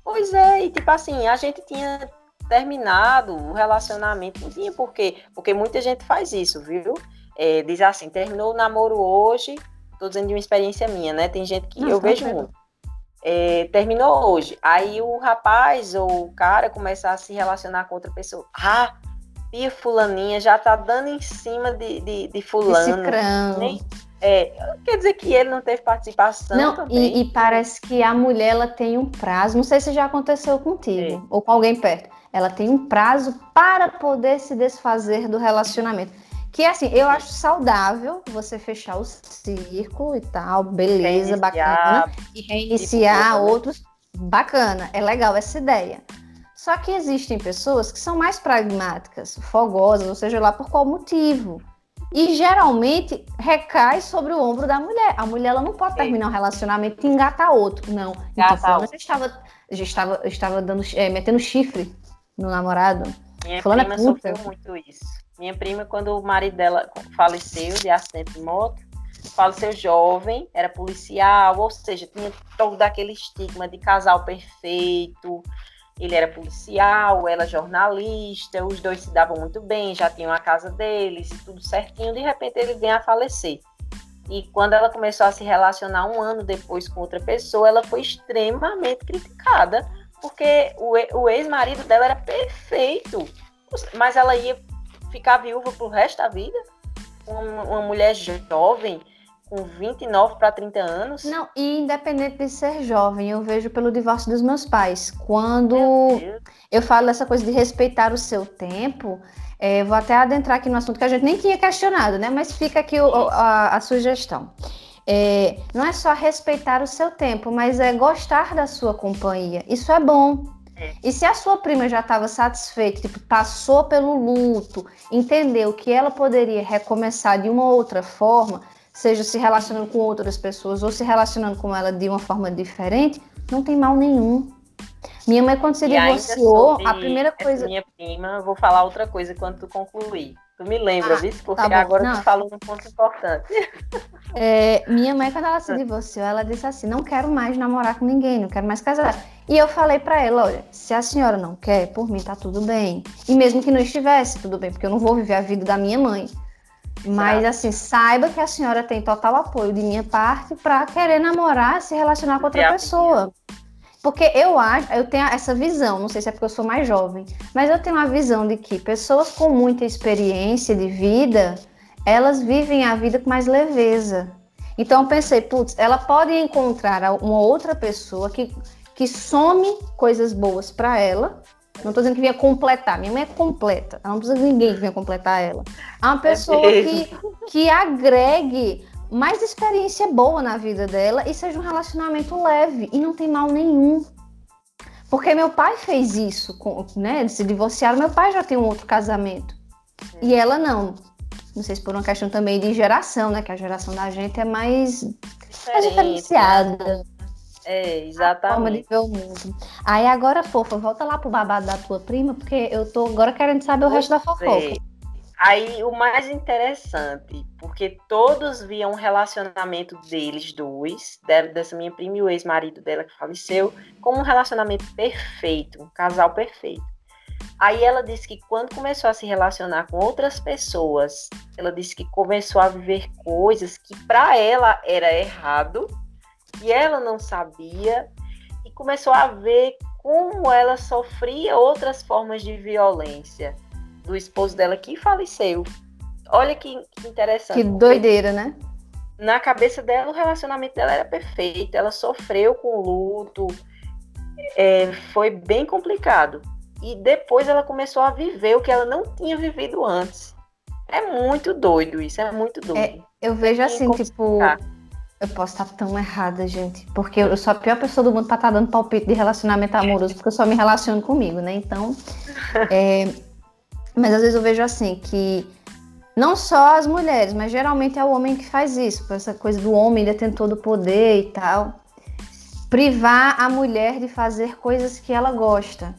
Pois é, e tipo assim, a gente tinha terminado o relacionamento, não tinha por quê, porque muita gente faz isso, viu? É, diz assim, terminou o namoro hoje, tô dizendo de uma experiência minha, né? Tem gente que Nossa, eu tá vejo muito. É, terminou hoje, aí o rapaz ou o cara começa a se relacionar com outra pessoa. Ah, e fulaninha já tá dando em cima de, de, de fulano. Nem, é, quer dizer que ele não teve participação não, também. E, e, parece que a mulher ela tem um prazo, não sei se já aconteceu contigo é. ou com alguém perto. Ela tem um prazo para poder se desfazer do relacionamento. Que assim, eu acho saudável você fechar o círculo e tal, beleza, bacana. E reiniciar tipo, outros, bacana, é legal essa ideia. Só que existem pessoas que são mais pragmáticas, fogosas, ou seja lá por qual motivo. E geralmente recai sobre o ombro da mulher. A mulher ela não pode terminar um relacionamento e engatar outro. Não. Então, fulano já estava, já estava, estava dando, é, metendo chifre no namorado. Minha prima é sofreu muito isso. Minha prima, quando o marido dela faleceu de acidente de moto, faleceu jovem, era policial, ou seja, tinha todo aquele estigma de casal perfeito, ele era policial, ela jornalista, os dois se davam muito bem, já tinham a casa deles, tudo certinho. De repente ele vem a falecer. E quando ela começou a se relacionar um ano depois com outra pessoa, ela foi extremamente criticada, porque o, ex-marido dela era perfeito, mas ela ia ficar viúva pro resto da vida. Uma, uma mulher jovem, com 29 para 30 anos. Não, e independente de ser jovem, eu vejo pelo divórcio dos meus pais. Quando eu falo essa coisa de respeitar o seu tempo, é, vou até adentrar aqui no assunto que a gente nem tinha questionado, né? Mas fica aqui o, a, a, sugestão. É, não é só respeitar o seu tempo, mas é gostar da sua companhia. Isso é bom. É. E se a sua prima já estava satisfeita, tipo, passou pelo luto, entendeu que ela poderia recomeçar de uma outra forma, seja se relacionando com outras pessoas ou se relacionando com ela de uma forma diferente, não tem mal nenhum. Minha mãe, quando se divorciou, a primeira coisa. Minha prima, vou falar outra coisa quando tu concluir. Tu me lembra, ah, viu? Porque tá agora não. tu falou um ponto importante. É, minha mãe, quando ela se divorciou, ela disse assim: não quero mais namorar com ninguém, não quero mais casar. E eu falei para ela: olha, se a senhora não quer, por mim tá tudo bem. E mesmo que não estivesse, tudo bem, porque eu não vou viver a vida da minha mãe. Mas assim, saiba que a senhora tem total apoio de minha parte para querer namorar, se relacionar com outra pessoa. Porque eu acho, eu tenho essa visão, não sei se é porque eu sou mais jovem, mas eu tenho a visão de que pessoas com muita experiência de vida, elas vivem a vida com mais leveza. Então eu pensei, putz, ela pode encontrar uma outra pessoa que, que some coisas boas para ela não estou dizendo que vinha completar. Minha mãe é completa. Ela não precisa de ninguém que venha completar ela. É uma pessoa é que, que agregue mais experiência boa na vida dela e seja um relacionamento leve. E não tem mal nenhum. Porque meu pai fez isso, com, né? Eles se divorciaram, meu pai já tem um outro casamento. E ela não. Não sei se por uma questão também de geração, né? Que a geração da gente é mais, mais diferenciada. É, exatamente. A forma de ver o mundo. Aí agora, fofa, volta lá pro babado da tua prima, porque eu tô agora querendo saber o resto da fofoca. Aí o mais interessante, porque todos viam um relacionamento deles dois, dessa minha prima e o ex-marido dela que faleceu, como um relacionamento perfeito, um casal perfeito. Aí ela disse que quando começou a se relacionar com outras pessoas, ela disse que começou a viver coisas que para ela era errado e ela não sabia e começou a ver como ela sofria outras formas de violência do esposo dela que faleceu. Olha que, que interessante. Que doideira, né? Na cabeça dela, o relacionamento dela era perfeito. Ela sofreu com luto. É, foi bem complicado. E depois ela começou a viver o que ela não tinha vivido antes. É muito doido isso, é muito doido. É, eu vejo assim, tipo, eu posso estar tão errada, gente. Porque eu sou a pior pessoa do mundo para estar dando palpite de relacionamento amoroso, porque eu só me relaciono comigo, né? Então. (laughs) É... Mas às vezes eu vejo assim que não só as mulheres, mas geralmente é o homem que faz isso, por essa coisa do homem detentor do poder e tal. Privar a mulher de fazer coisas que ela gosta.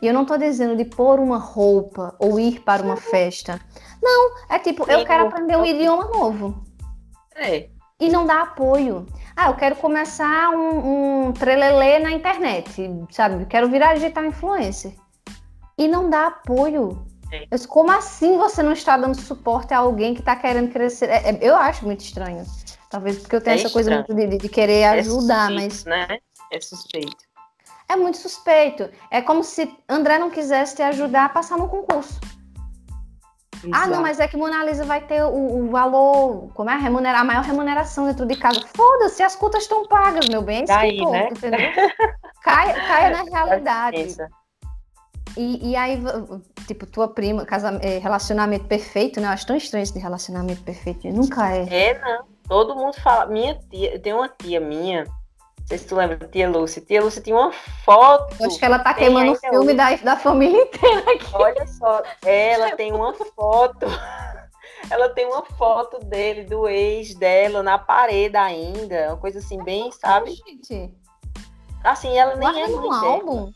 E eu não tô dizendo de pôr uma roupa ou ir para uma festa. Não, é tipo, eu quero aprender um idioma novo. É e não dá apoio. Ah, eu quero começar um, um trelelê na internet, sabe? Quero virar digital influencer. E não dá apoio. Eu, como assim você não está dando suporte a alguém que está querendo crescer? É, é, eu acho muito estranho. Talvez porque eu tenho é essa estranho. coisa de, de querer é ajudar, suspeito, mas. Né? É suspeito. É muito suspeito. É como se André não quisesse te ajudar a passar no concurso. Exato. Ah, não, mas é que Mona Lisa vai ter o, o valor, como é? Remunerar, a maior remuneração dentro de casa. Foda-se, as contas estão pagas, meu bem. Daí, ponto, né? entendeu? (laughs) Caia, caia na realidade. E, e, aí, tipo, tua prima, casa, é, relacionamento perfeito, né? Eu acho tão estranho esse de relacionamento perfeito. Nunca é. É, não. Todo mundo fala. Minha tia, tem uma tia minha sei se tu lembra, Tia Lúcia. Tia Lúcia tinha uma foto. Acho que ela tá queimando o filme da, da família inteira aqui. Olha só, ela (laughs) tem uma foto. Ela tem uma foto dele, do ex dela, na parede ainda. Uma coisa assim, bem, sabe? Gente. Assim, ela nem Guarda é num álbum.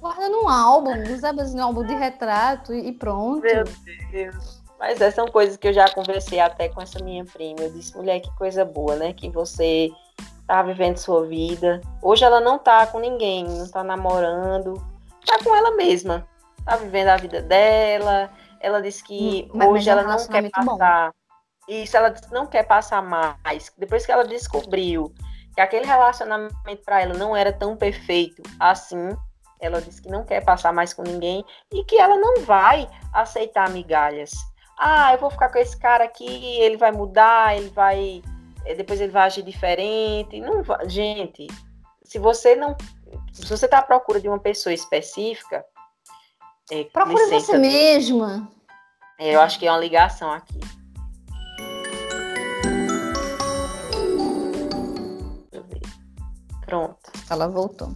Guarda num álbum, assim, um álbum de retrato e pronto. Meu Deus. Mas essas são coisas que eu já conversei até com essa minha prima. Eu disse, mulher, que coisa boa, né? Que você tá vivendo sua vida. Hoje ela não tá com ninguém, não tá namorando, tá com ela mesma. Tá vivendo a vida dela. Ela disse que hum, mas, hoje ela não quer passar. Bom. Isso, ela não quer passar mais. Depois que ela descobriu que aquele relacionamento para ela não era tão perfeito assim, ela disse que não quer passar mais com ninguém e que ela não vai aceitar migalhas ah, eu vou ficar com esse cara aqui, ele vai mudar, ele vai. Eh, depois ele vai agir diferente. Não vai. Gente, se você não. Se você está à procura de uma pessoa específica. É, Procure você mesma. É, eu acho que é uma ligação aqui. Pronto. Ela voltou.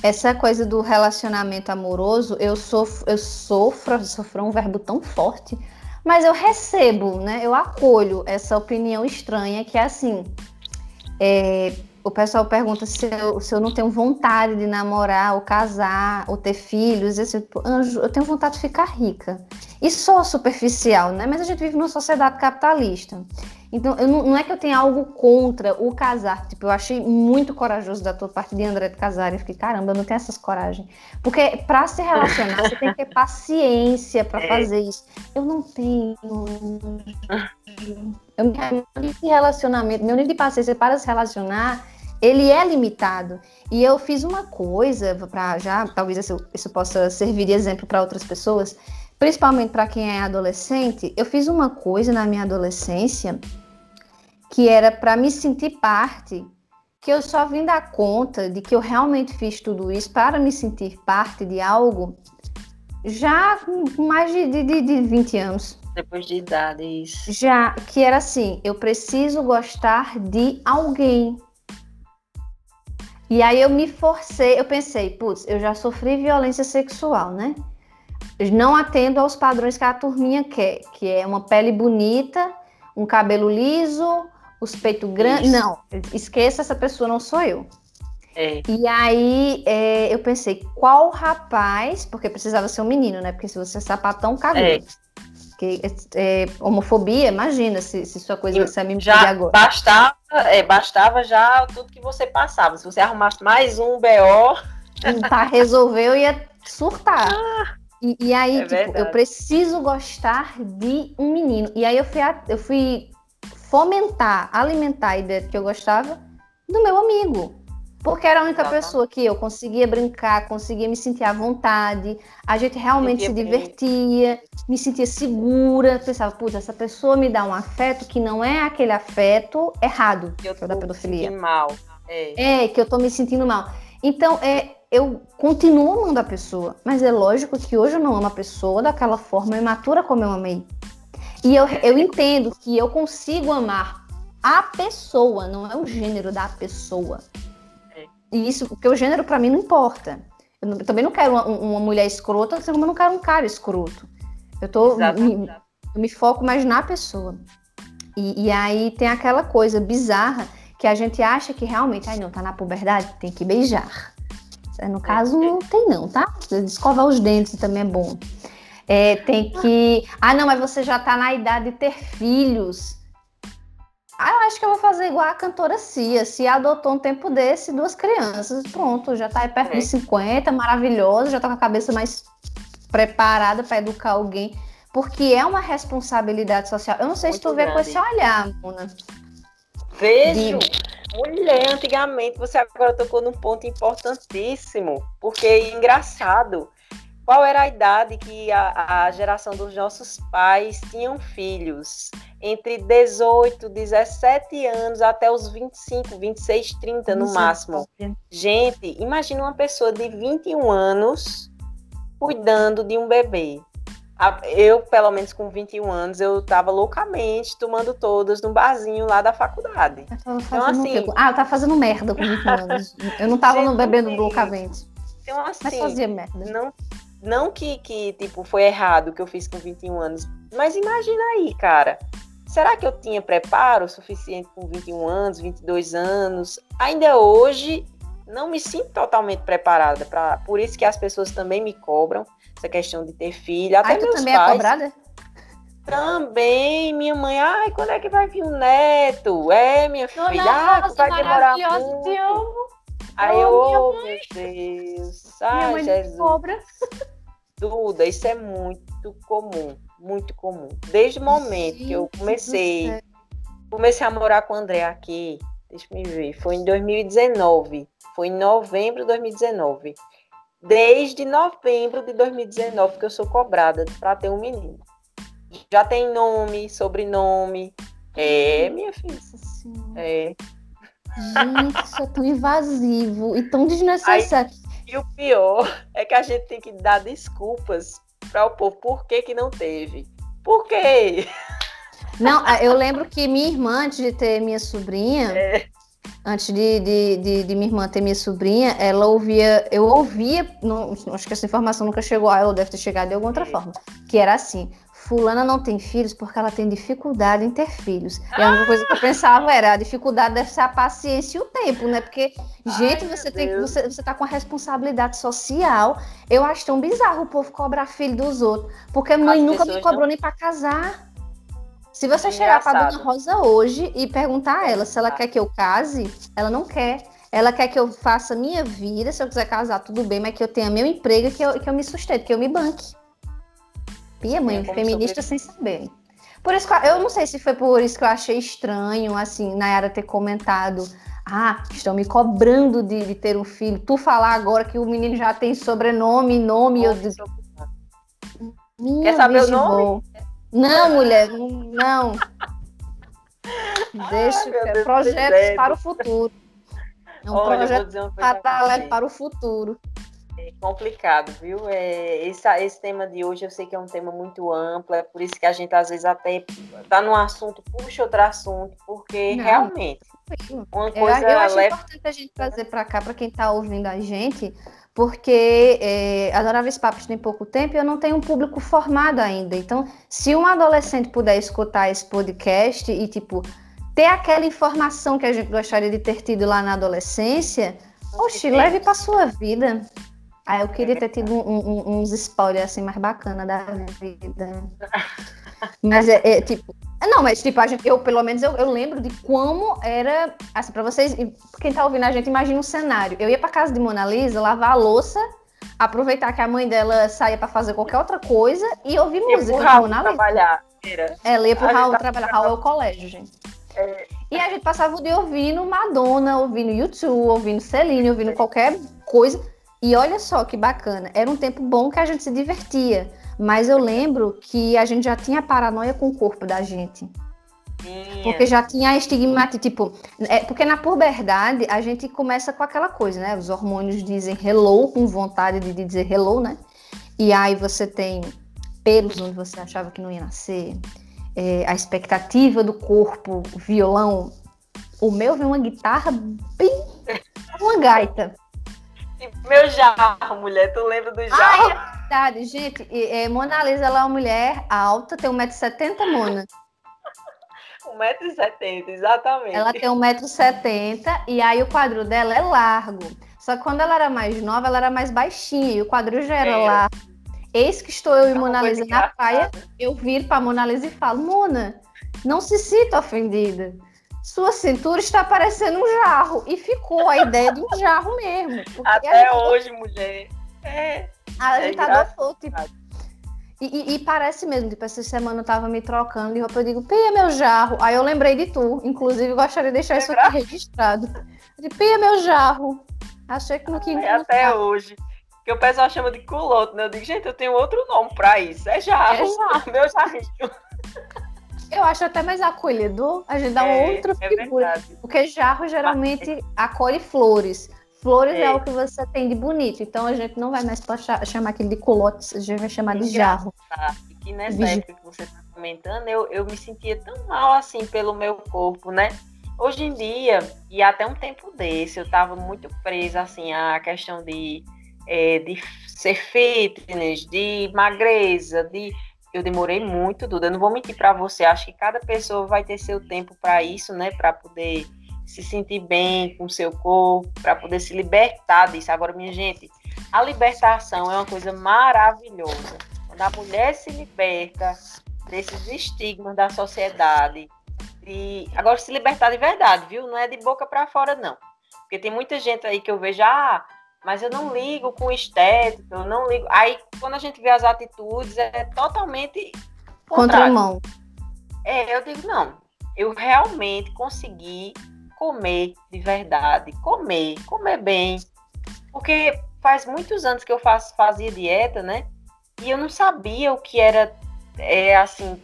Essa coisa do relacionamento amoroso, eu sofro, eu sofro, sofro um verbo tão forte mas eu recebo, né? Eu acolho essa opinião estranha que é assim. É, o pessoal pergunta se eu, se eu não tenho vontade de namorar, ou casar, ou ter filhos. Tipo, Anjo, eu tenho vontade de ficar rica. Isso sou superficial, né? Mas a gente vive numa sociedade capitalista. Então, não, não, é que eu tenha algo contra o casar. Tipo, eu achei muito corajoso da tua parte de André de casar. Eu fiquei, caramba, eu não tenho essas coragem. Porque para se relacionar, você tem que ter paciência para é. fazer isso. Eu não tenho. Eu, meu nível de relacionamento, meu nível de paciência para se relacionar, ele é limitado. E eu fiz uma coisa para já, talvez isso, isso possa servir de exemplo para outras pessoas principalmente para quem é adolescente, eu fiz uma coisa na minha adolescência que era para me sentir parte, que eu só vim dar conta de que eu realmente fiz tudo isso para me sentir parte de algo já com mais de, de, de 20 anos. Depois de idade, isso. Já, que era assim, eu preciso gostar de alguém. E aí eu me forcei, eu pensei, putz, eu já sofri violência sexual, né? não atendo aos padrões que a turminha quer, que é uma pele bonita, um cabelo liso, os peitos grandes. Não, esqueça essa pessoa, não sou eu. É. E aí é, eu pensei, qual rapaz, porque precisava ser um menino, né? Porque se você é sapatão, cabelo. É. Que, é, homofobia, imagina se, se sua coisa você me já agora. Bastava, é, bastava já tudo que você passava. Se você arrumasse mais um BO. Tá, resolveu, ia surtar. Ah. E, e aí, é tipo, eu preciso gostar de um menino. E aí eu fui, eu fui fomentar, alimentar a ideia de que eu gostava do meu amigo. Porque era a única pessoa que eu conseguia brincar, conseguia me sentir à vontade, a gente realmente se divertia, bem. me sentia segura, pensava, putz, essa pessoa me dá um afeto que não é aquele afeto errado, que, eu que é o da pedofilia. mal. É. é, que eu tô me sentindo mal. Então, é, eu continuo amando a pessoa, mas é lógico que hoje eu não amo a pessoa daquela forma imatura como eu amei. E eu, eu entendo que eu consigo amar a pessoa, não é o gênero da pessoa. É. E isso, porque o gênero para mim não importa. Eu, eu, também não quero uma, uma, mulher escrota, assim como eu não quero um cara escroto. Eu tô me, eu me foco mais na pessoa. E, e aí tem aquela coisa bizarra que a gente acha que realmente, ai não, tá na puberdade, tem que beijar. No é, caso, não tem não, tá? Escovar os dentes também é bom. É, tem que. Ah, não, mas você já tá na idade de ter filhos. Ah, eu acho que eu vou fazer igual a cantora Cia. Se adotou um tempo desse, duas crianças. Pronto, já tá aí perto é. de 50, maravilhoso, já tá com a cabeça mais preparada para educar alguém. Porque é uma responsabilidade social. Eu não sei Muito se tu grande. vê com esse olhar, Mona. Vejo. De Mulher, antigamente você agora tocou num ponto importantíssimo, porque é engraçado. Qual era a idade que a, a geração dos nossos pais tinham filhos? Entre 18, 17 anos até os 25, 26, 30 no máximo. Gente, imagina uma pessoa de 21 anos cuidando de um bebê. Eu, pelo menos com 21 anos, eu tava loucamente tomando todas no barzinho lá da faculdade. Então, assim. Ah, eu tava fazendo merda com 21 anos. Eu não tava no bebendo loucamente. Então, assim. Mas fazia merda. Não, não que, que, tipo, foi errado o que eu fiz com 21 anos. Mas imagina aí, cara. Será que eu tinha preparo suficiente com 21 anos, 22 anos? Ainda hoje, não me sinto totalmente preparada. Pra, por isso que as pessoas também me cobram essa questão de ter filho. Até Ai, tu meus também é pais, é cobrada? Também, minha mãe, ai, quando é que vai vir o neto? É, minha filha, ah, vai demorar muito. Te amo. Aí eu, oh, meu Deus. Ai, minha mãe Jesus. cobra. Duda, isso é muito comum, muito comum. Desde o momento Gente que eu comecei, comecei a morar com o André aqui, deixa eu me ver, foi em 2019, foi em novembro de 2019 desde novembro de 2019 que eu sou cobrada para ter um menino. Já tem nome, sobrenome. É, minha filha. É. Gente, isso é tão invasivo e tão desnecessário. Aí, e o pior é que a gente tem que dar desculpas para o povo por que, que não teve. Por quê? Não, eu lembro que minha irmã, antes de ter minha sobrinha, é antes de, de, de, de, minha irmã ter minha sobrinha, ela ouvia, eu ouvia, não, acho que essa informação nunca chegou a ela, deve ter chegado de alguma outra forma, que era assim, fulana não tem filhos porque ela tem dificuldade em ter filhos. E a única coisa que eu pensava era, a dificuldade deve ser a paciência e o tempo, né? Porque, gente, Ai, você tem você, você tá com a responsabilidade social. Eu acho tão bizarro o povo cobrar filho dos outros, porque a mãe As nunca me cobrou não... nem para casar. Se você é chegar para Dona Rosa hoje e perguntar a ela se ela quer que eu case, ela não quer. Ela quer que eu faça minha vida, se eu quiser casar, tudo bem, mas que eu tenha meu emprego que eu, que eu me sustente, que eu me banque. Pia, mãe, é, feminista sem saber. Por isso que eu não sei se foi por isso que eu achei estranho, assim, Nayara ter comentado. Ah, estão me cobrando de, de ter um filho. Tu falar agora que o menino já tem sobrenome, nome. Eu... Minha Quer saber o nome? Não, mulher, não. (laughs) Deixa, Ai, projetos para o futuro. É um Olha, projeto paralelo para o futuro. É complicado, viu? É, esse, esse tema de hoje eu sei que é um tema muito amplo, é por isso que a gente às vezes até tá num assunto, puxa outro assunto, porque Não, realmente uma coisa eu, eu acho leva... importante a gente trazer para cá, para quem está ouvindo a gente, porque é, Adoráveis Papos tem pouco tempo e eu não tenho um público formado ainda. Então, se um adolescente puder escutar esse podcast e, tipo, ter aquela informação que a gente gostaria de ter tido lá na adolescência, oxe, leve para sua vida. Ah, eu queria ter tido um, um, uns spoilers assim mais bacana da vida. Mas é, é, tipo, não, mas tipo, a gente, eu pelo menos eu, eu lembro de como era, assim, para vocês, quem tá ouvindo a gente, imagina um cenário. Eu ia para casa de Mona Lisa, lavar a louça, aproveitar que a mãe dela saía para fazer qualquer outra coisa e ouvir música com Mona Lisa. trabalhar. Era. Ela ia pro Raul tá trabalhar, Raul é o colégio, gente. É. E a gente passava o dia ouvindo Madonna, ouvindo YouTube, ouvindo Celine, ouvindo qualquer coisa. E olha só que bacana, era um tempo bom que a gente se divertia. Mas eu lembro que a gente já tinha paranoia com o corpo da gente. Porque já tinha estigmata, tipo, é, porque na puberdade a gente começa com aquela coisa, né? Os hormônios dizem hello, com vontade de dizer hello, né? E aí você tem pelos onde você achava que não ia nascer, é, a expectativa do corpo, violão. O meu veio uma guitarra bem. uma gaita. Meu jarro, mulher, tu lembra do jarro? Ai, verdade, gente. É, Mona Lisa ela é uma mulher alta, tem 1,70m, Mona. (laughs) 1,70m, exatamente. Ela tem 1,70m e aí o quadril dela é largo. Só que quando ela era mais nova, ela era mais baixinha e o quadril já era é. largo. Eis que estou eu e Mona Lisa na praia, eu viro para Mona Lisa e falo: Mona, não se sinta ofendida. Sua cintura está parecendo um jarro. E ficou a ideia de um jarro mesmo. Até hoje, mulher. É. A é gente adorou, tipo. E, e, e, parece mesmo, tipo, essa semana eu tava me trocando de roupa, eu digo, Pia, meu jarro. Aí eu lembrei de tu, inclusive gostaria de deixar é isso aqui registrado. De Pia, meu jarro. Achei que no que. É até hoje. Que o pessoal chama de culoto, né? Eu digo, gente, eu tenho outro nome pra isso. É jarro. É jarro. (laughs) Meu jarrinho. Eu acho até mais acolhedor, a gente dá é, outra é figura. Verdade. Porque jarro geralmente acolhe flores. Flores é. é. o que você tem de bonito. Então a gente não vai mais chamar aquele de colotes, a gente vai chamar de jarro. Que nessa Vigi... época que você está comentando, eu, eu me sentia tão mal assim pelo meu corpo, né? Hoje em dia, e até um tempo desse, eu estava muito presa assim à questão de, é, de ser fitness, de magreza, de eu demorei muito, Duda. Eu não vou mentir para você. Acho que cada pessoa vai ter seu tempo para isso, né? Para poder se sentir bem com seu corpo, para poder se libertar disso. Agora, minha gente, a libertação é uma coisa maravilhosa. Quando a mulher se liberta desses estigmas da sociedade, e agora se libertar de verdade, viu? Não é de boca para fora, não. Porque tem muita gente aí que eu vejo, ah, mas eu não ligo com estética, eu não ligo. Aí, quando a gente vê as atitudes, é totalmente. Contramão. É, eu digo, não. Eu realmente consegui comer de verdade, comer, comer bem. Porque faz muitos anos que eu faço, fazia dieta, né? E eu não sabia o que era, é, assim,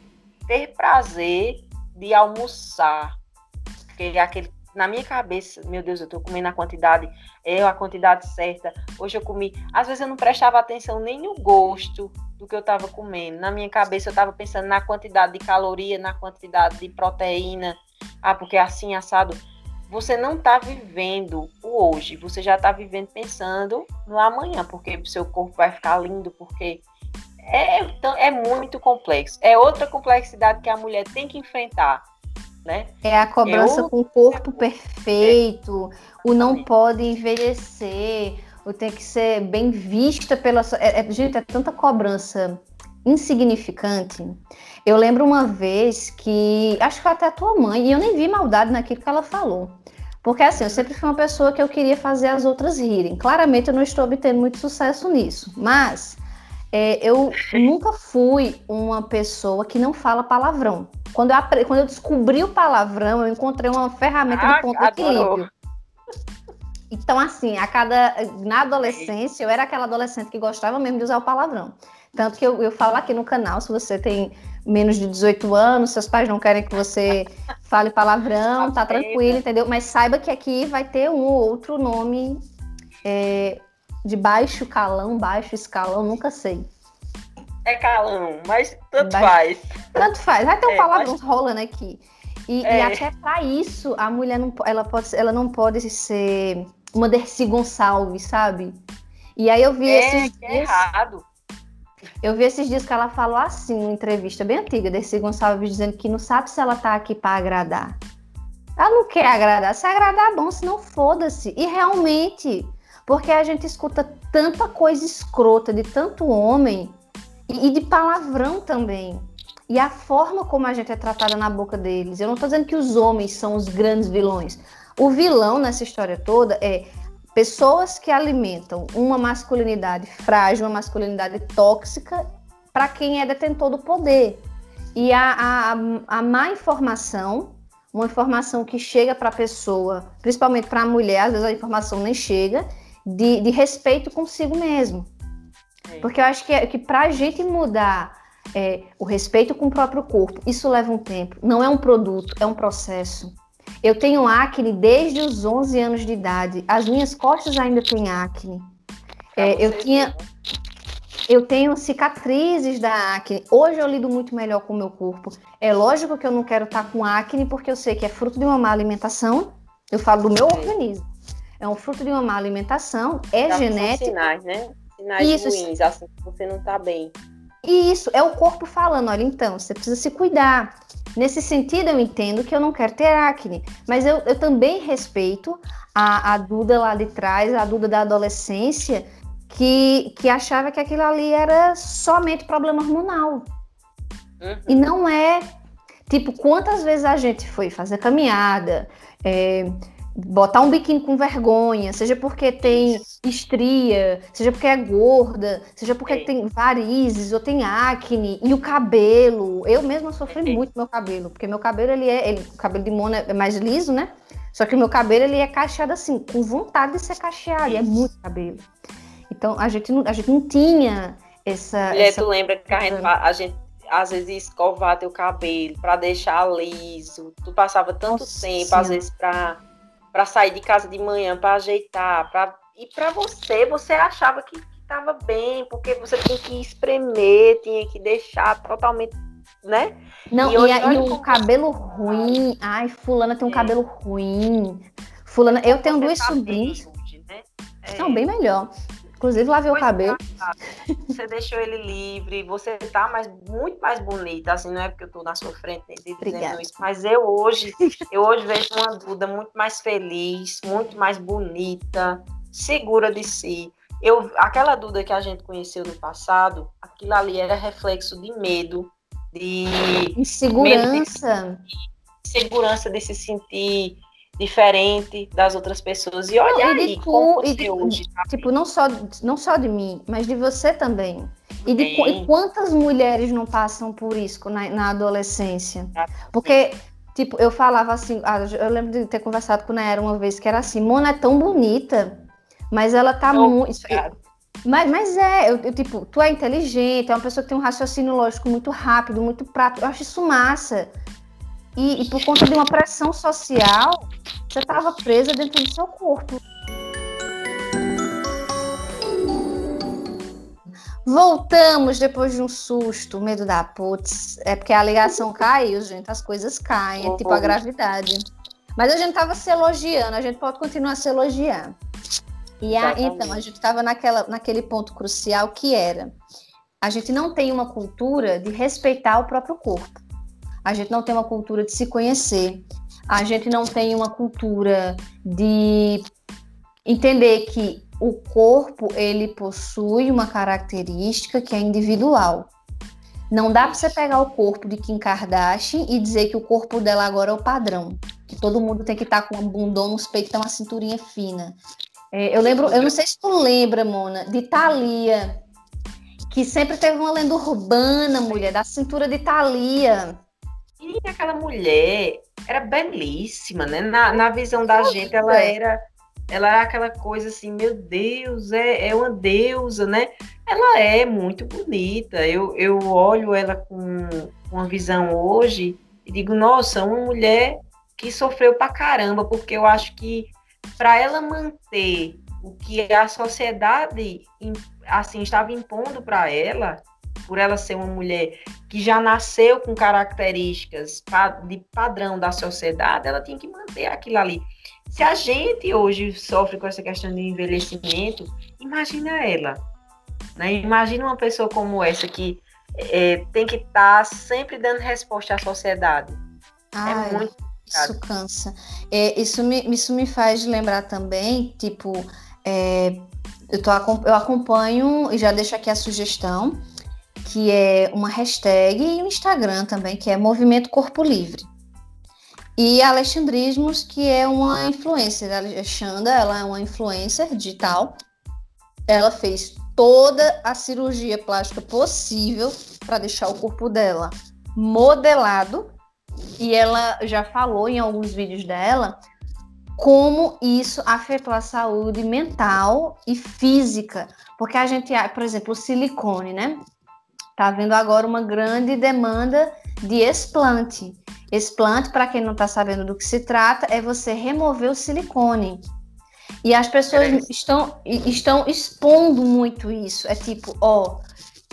ter prazer de almoçar. Porque aquele, na minha cabeça, meu Deus, eu tô comendo a quantidade, é a quantidade certa. Hoje eu comi, às vezes eu não prestava atenção nem no gosto do que eu estava comendo. Na minha cabeça eu estava pensando na quantidade de caloria, na quantidade de proteína. Ah, porque assim assado você não está vivendo o hoje, você já está vivendo pensando no amanhã, porque o seu corpo vai ficar lindo, porque é, é muito complexo. É outra complexidade que a mulher tem que enfrentar. Né? É a cobrança Eu... com o corpo perfeito, é. o não pode envelhecer, o tem que ser bem vista pela. É, é, gente, é tanta cobrança insignificante. Eu lembro uma vez que, acho que foi até a tua mãe, e eu nem vi maldade naquilo que ela falou. Porque assim, eu sempre fui uma pessoa que eu queria fazer as outras rirem. Claramente eu não estou obtendo muito sucesso nisso, mas é, eu nunca fui uma pessoa que não fala palavrão. Quando eu, quando eu descobri o palavrão, eu encontrei uma ferramenta ah, de ponto de equilíbrio. Então, assim, a cada. Na adolescência, eu era aquela adolescente que gostava mesmo de usar o palavrão. Tanto que eu, eu falo aqui no canal, se você tem menos de 18 anos, seus pais não querem que você (laughs) fale palavrão, tá tranquilo, entendeu? Mas saiba que aqui vai ter um ou outro nome é, de baixo calão, baixo escalão, nunca sei. É calão, mas tanto baixo, faz. Tanto faz, vai ter um é, palavrão mas... rolando aqui. E, é. e até para isso, a mulher não, ela pode, ela não pode ser uma Dercy Gonçalves, sabe? E aí eu vi é, esses dias. É errado. Eu vi esses dias que ela falou assim, uma entrevista bem antiga, Dercy Gonçalves, dizendo que não sabe se ela tá aqui para agradar. Ela não quer agradar. Se agradar, é bom, se não foda-se. E realmente, porque a gente escuta tanta coisa escrota de tanto homem e, e de palavrão também. E a forma como a gente é tratada na boca deles. Eu não estou dizendo que os homens são os grandes vilões. O vilão nessa história toda é pessoas que alimentam uma masculinidade frágil, uma masculinidade tóxica para quem é detentor do poder. E a, a, a má informação, uma informação que chega para a pessoa, principalmente para a mulher, às vezes a informação nem chega, de, de respeito consigo mesmo. É. Porque eu acho que, é, que para a gente mudar é, o respeito com o próprio corpo, isso leva um tempo. Não é um produto, é um processo. Eu tenho acne desde os 11 anos de idade. As minhas costas ainda têm acne. É, eu tinha, eu tenho cicatrizes da acne. Hoje eu lido muito melhor com o meu corpo. É lógico que eu não quero estar com acne porque eu sei que é fruto de uma má alimentação. Eu falo do meu organismo é um fruto de uma má alimentação, é Já genético. Sinais, né? Sinais isso, ruins, assim, que você não está bem. E isso é o corpo falando, olha, então, você precisa se cuidar. Nesse sentido, eu entendo que eu não quero ter acne, mas eu, eu também respeito a, a Duda lá de trás, a Duda da adolescência, que, que achava que aquilo ali era somente problema hormonal. Uhum. E não é. Tipo, quantas vezes a gente foi fazer caminhada, é, botar um biquíni com vergonha, seja porque tem estria, seja porque é gorda, seja porque é. tem varizes ou tem acne e o cabelo. Eu mesma sofri é. muito meu cabelo, porque meu cabelo ele é, ele, o cabelo de Mona é mais liso, né? Só que o meu cabelo ele é cacheado assim, com vontade de ser cacheado, e é muito cabelo. Então a gente não, a gente não tinha essa. Mulher, essa... tu lembra que a gente, a gente às vezes escovar teu cabelo para deixar liso. Tu passava tanto Nossa, tempo, às vezes, para para sair de casa de manhã, para ajeitar, para e para você, você achava que estava bem, porque você tinha que espremer, tinha que deixar totalmente, né? Não, e, e, e o cabelo ruim, ai, fulana tem um é. cabelo ruim. Fulana, eu tenho duas tá sobrinhas. Né? É. Não, bem melhor. Inclusive, lavei o cabelo. Você deixou ele livre, você tá mais, muito mais bonita, assim, não é porque eu tô na sua frente dizendo Obrigada. isso, mas eu hoje, eu hoje vejo uma Duda muito mais feliz, muito mais bonita, segura de si. Eu, aquela Duda que a gente conheceu no passado, aquilo ali era reflexo de medo, de insegurança, segurança de se sentir diferente das outras pessoas. E olha não, aí, e de, hoje, tá tipo, não só, não só de mim, mas de você também. E, de, e quantas mulheres não passam por isso na, na adolescência? Porque, tipo, eu falava assim, ah, eu lembro de ter conversado com a Nayara uma vez, que era assim, Mona é tão bonita, mas ela tá muito... Mas, mas é, eu, eu, tipo, tu é inteligente, é uma pessoa que tem um raciocínio lógico muito rápido, muito prático. Eu acho isso massa. E, e por conta de uma pressão social, você estava presa dentro do seu corpo. Voltamos depois de um susto, medo da putz. É porque a ligação caiu, gente. As coisas caem, é tipo a gravidade. Mas a gente tava se elogiando, a gente pode continuar se elogiar. E a, então, a gente estava naquele ponto crucial que era: a gente não tem uma cultura de respeitar o próprio corpo a gente não tem uma cultura de se conhecer, a gente não tem uma cultura de entender que o corpo ele possui uma característica que é individual. Não dá para você pegar o corpo de Kim Kardashian e dizer que o corpo dela agora é o padrão, que todo mundo tem que estar tá com um bundão nos peitos, uma cinturinha fina. É, eu lembro, eu não sei se tu lembra, Mona, de Thalia, que sempre teve uma lenda urbana, mulher, da cintura de Thalia. E aquela mulher era belíssima, né? Na, na visão da gente, ela era ela era aquela coisa assim, meu Deus, é, é uma deusa, né? Ela é muito bonita. Eu, eu olho ela com uma visão hoje e digo, nossa, uma mulher que sofreu pra caramba, porque eu acho que para ela manter o que a sociedade assim estava impondo para ela, por ela ser uma mulher que já nasceu com características de padrão da sociedade, ela tinha que manter aquilo ali. Se a gente hoje sofre com essa questão de envelhecimento, imagina ela. Né? Imagina uma pessoa como essa que é, tem que estar tá sempre dando resposta à sociedade. É Ai, é muito isso cansa. É, isso, me, isso me faz lembrar também, tipo, é, eu, tô, eu acompanho, e já deixo aqui a sugestão, que é uma hashtag e um Instagram também, que é Movimento Corpo Livre. E Alexandrismos, que é uma influencer. A Alexandra, ela é uma influencer digital. Ela fez toda a cirurgia plástica possível para deixar o corpo dela modelado. E ela já falou em alguns vídeos dela como isso afetou a saúde mental e física. Porque a gente, por exemplo, o silicone, né? Está havendo agora uma grande demanda de explante. Explante, para quem não está sabendo do que se trata, é você remover o silicone. E as pessoas é estão, estão expondo muito isso. É tipo, ó,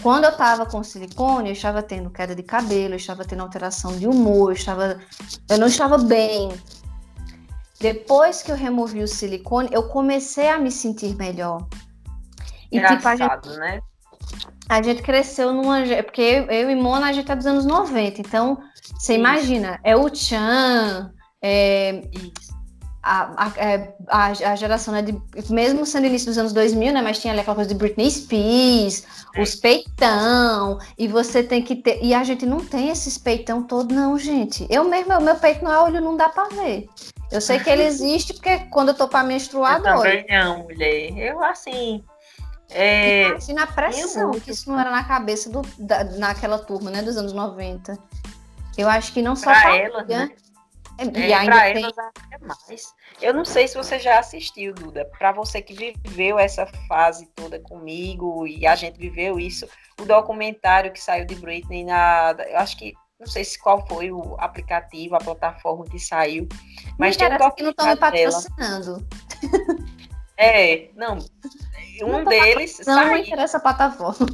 quando eu estava com silicone, eu estava tendo queda de cabelo, eu estava tendo alteração de humor, eu, estava, eu não estava bem. Depois que eu removi o silicone, eu comecei a me sentir melhor. E, Engraçado, tipo, gente, né? A gente cresceu numa. Porque eu, eu e Mona, a gente é dos anos 90. Então, você imagina, é o Chan, é, a, a, é, a, a, geração, né, de, mesmo sendo início dos anos 2000, né, mas tinha ali aquela coisa de Britney Spears, é. os peitão, e você tem que ter, e a gente não tem esses peitão todo não, gente. Eu mesmo, meu peito no olho não dá para ver. Eu sei que ele (laughs) existe porque quando eu tô para menstruar, eu também não, mulher. Eu, assim, é, Imagina a pressão que isso não era na cabeça do, da, naquela turma, né, dos anos 90. Eu acho que não só para elas, né? É, é, e ainda tem... elas é mais. Eu não sei se você já assistiu, Duda. Para você que viveu essa fase toda comigo e a gente viveu isso, o documentário que saiu de Britney na, eu acho que não sei se qual foi o aplicativo, a plataforma que saiu, mas tem um que não estão me patrocinando. (laughs) É, não. Um não deles não saiu. Interessa a plataforma.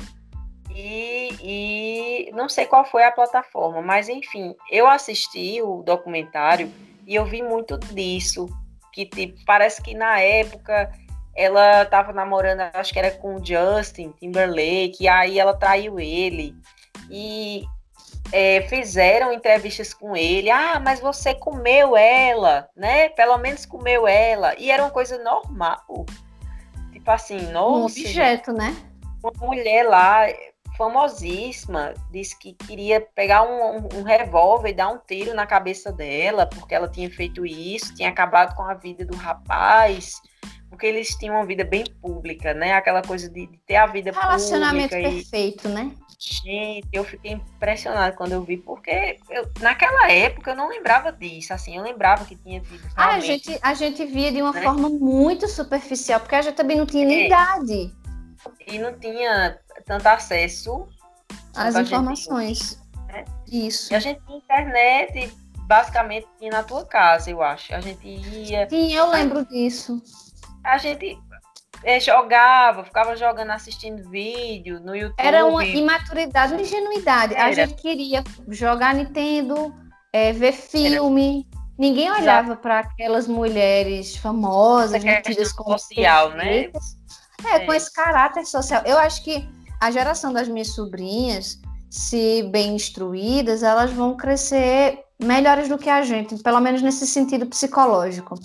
E, e não sei qual foi a plataforma, mas enfim, eu assisti o documentário e eu vi muito disso, que tipo, parece que na época ela estava namorando, acho que era com o Justin Timberlake, e aí ela traiu ele. E é, fizeram entrevistas com ele. Ah, mas você comeu ela, né? Pelo menos comeu ela. E era uma coisa normal. Tipo assim, nossa. Um objeto, né? Uma mulher lá, famosíssima, disse que queria pegar um, um, um revólver e dar um tiro na cabeça dela, porque ela tinha feito isso, tinha acabado com a vida do rapaz porque eles tinham uma vida bem pública, né? Aquela coisa de, de ter a vida Relacionamento pública. Relacionamento perfeito, e... né? Gente, eu fiquei impressionada quando eu vi, porque eu, naquela época eu não lembrava disso, assim, eu lembrava que tinha tido. Ah, a gente, a gente via de uma né? forma muito superficial, porque a gente também não tinha nem é. idade. E não tinha tanto acesso às informações. Tinha, né? Isso. E a gente tinha internet, basicamente, tinha na tua casa, eu acho. A gente ia. Sim, eu lembro disso a gente é, jogava, ficava jogando, assistindo vídeo no YouTube. Era uma imaturidade, uma ingenuidade. Era. A gente queria jogar Nintendo, é, ver filme. Era. Ninguém olhava para aquelas mulheres famosas, tidas como social, né? É, é, com esse caráter social. Eu acho que a geração das minhas sobrinhas, se bem instruídas, elas vão crescer melhores do que a gente, pelo menos nesse sentido psicológico.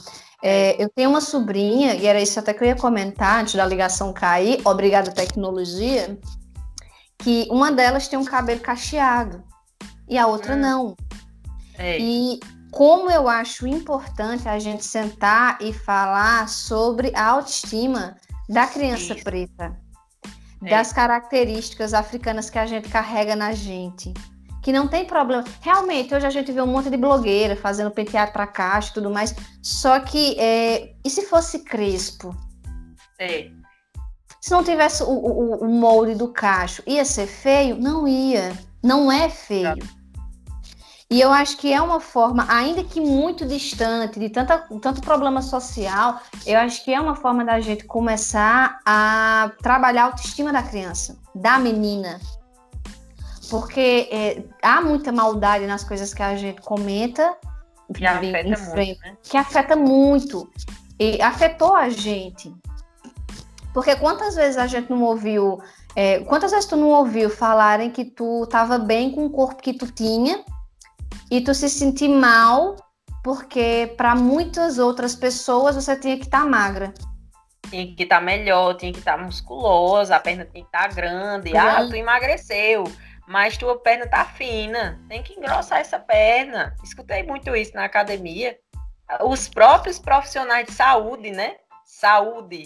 É, eu tenho uma sobrinha, e era isso até que eu ia comentar antes da ligação cair, obrigada tecnologia, que uma delas tem um cabelo cacheado e a outra hum. não. É. E como eu acho importante a gente sentar e falar sobre a autoestima da criança isso. preta, é. das características africanas que a gente carrega na gente que não tem problema. Realmente, hoje a gente vê um monte de blogueira fazendo penteado para caixa e tudo mais. Só que, é... e se fosse crespo? É. Se não tivesse o, o, o, molde do cacho, ia ser feio? Não ia. Não é feio. E eu acho que é uma forma, ainda que muito distante, de tanta, tanto problema social, eu acho que é uma forma da gente começar a trabalhar a autoestima da criança, da menina, porque é, há muita maldade nas coisas que a gente comenta que afeta muito, né? que afeta muito e afetou a gente. Porque quantas vezes a gente não ouviu, é, quantas vezes tu não ouviu falarem que tu estava bem com o corpo que tu tinha e tu se sentir mal porque para muitas outras pessoas você tinha que estar tá magra. Tinha que estar tá melhor, tinha que estar tá musculosa, a perna tinha que estar tá grande. Ah, tu emagreceu mas tua perna tá fina, tem que engrossar essa perna. Escutei muito isso na academia. Os próprios profissionais de saúde, né? Saúde.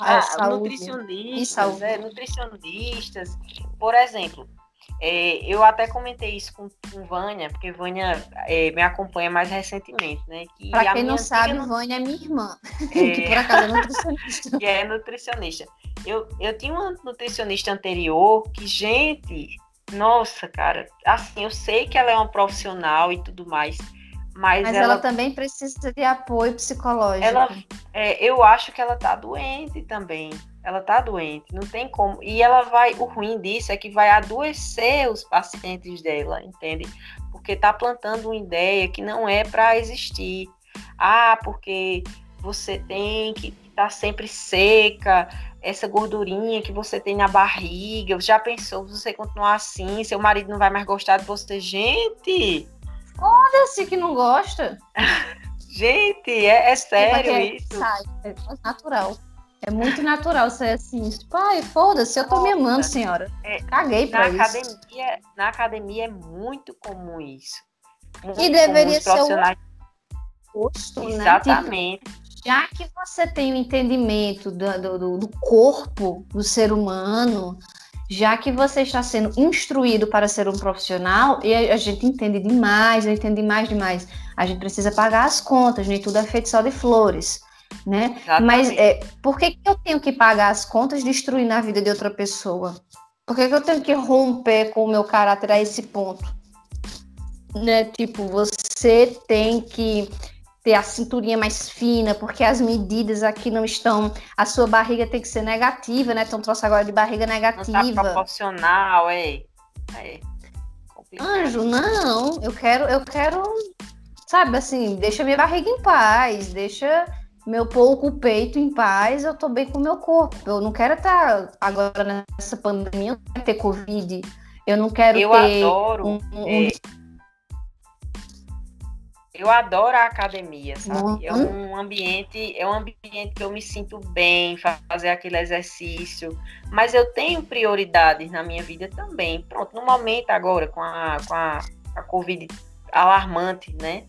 Ah, (laughs) saúde. Nutricionistas, é, nutricionistas. Por exemplo, é, eu até comentei isso com, com Vânia, porque Vânia é, me acompanha mais recentemente, né? Para quem não sabe, não... Vânia é minha irmã, (laughs) é... que por acaso é nutricionista. que (laughs) é nutricionista. Eu, eu tinha uma nutricionista anterior que, gente, nossa, cara, assim, eu sei que ela é uma profissional e tudo mais, mas, mas ela, ela, também precisa de apoio psicológico. Ela, é, eu acho que ela tá doente também ela tá doente, não tem como. E ela vai, o ruim disso é que vai adoecer os pacientes dela, entende? Porque tá plantando uma ideia que não é para existir. Ah, porque você tem que estar tá sempre seca, essa gordurinha que você tem na barriga. Já pensou, se você continuar assim, seu marido não vai mais gostar de você? Gente! Foda-se que não gosta. (laughs) Gente, é, é sério é isso. Sai, é natural. É muito natural ser assim, tipo, ai, foda-se, eu tô me amando, senhora. É, Caguei pra na isso. Academia, na academia é muito comum isso. Muito e deveria ser o oposto, né? Exatamente. Tipo, já que você tem o entendimento do, do, do corpo do ser humano, já que você está sendo instruído para ser um profissional, e a, a gente entende demais, eu entendo demais, demais. A gente precisa pagar as contas, nem tudo é feito só de flores né? Exatamente. Mas é, por que, que eu tenho que pagar as contas destruindo a vida de outra pessoa? Por que, que eu tenho que romper com o meu caráter a esse ponto? Né? Tipo, você tem que ter a cinturinha mais fina, porque as medidas aqui não estão. A sua barriga tem que ser negativa, né? Então trouxe agora de barriga negativa. Não tá proporcional, é. é. Anjo, não. Eu quero, eu quero, sabe, assim, deixa minha barriga em paz, deixa meu pouco peito em paz, eu tô bem com o meu corpo. Eu não quero estar agora nessa pandemia, eu não quero ter Covid. Eu não quero eu ter. Adoro, um, um... É... Eu adoro a academia, sabe? Uhum. É um ambiente, é um ambiente que eu me sinto bem, fazer aquele exercício. Mas eu tenho prioridades na minha vida também. Pronto, no momento agora, com a, com a, a Covid alarmante, né?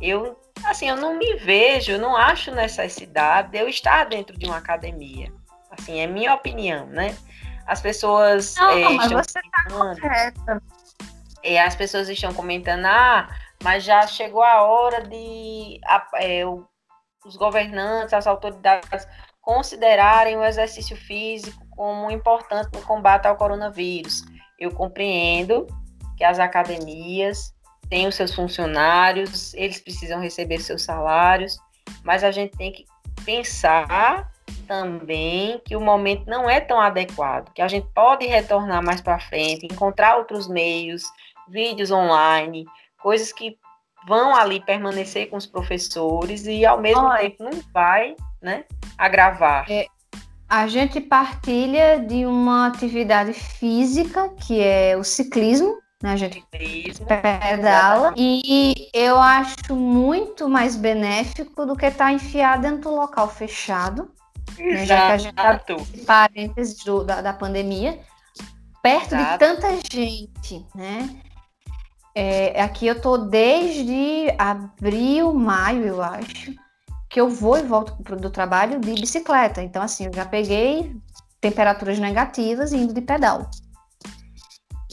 Eu assim, eu não me vejo, eu não acho necessidade de eu estar dentro de uma academia. Assim, é minha opinião, né? As pessoas. Não, é, mas você está correta. É, as pessoas estão comentando, ah, mas já chegou a hora de a, é, o, os governantes, as autoridades considerarem o exercício físico como importante no combate ao coronavírus. Eu compreendo que as academias tem os seus funcionários, eles precisam receber seus salários, mas a gente tem que pensar também que o momento não é tão adequado, que a gente pode retornar mais para frente, encontrar outros meios, vídeos online, coisas que vão ali permanecer com os professores e ao mesmo Olha, tempo não vai, né, agravar. É, a gente partilha de uma atividade física que é o ciclismo, né? A gente pedala. E eu acho muito mais benéfico do que estar tá enfiado dentro do local fechado. Né? Já que a gente tá parênteses do, da, da pandemia, perto Exato. de tanta gente, né? É, aqui eu tô desde abril, maio, eu acho, que eu vou e volto do trabalho de bicicleta. Então, assim, eu já peguei temperaturas negativas indo de pedal.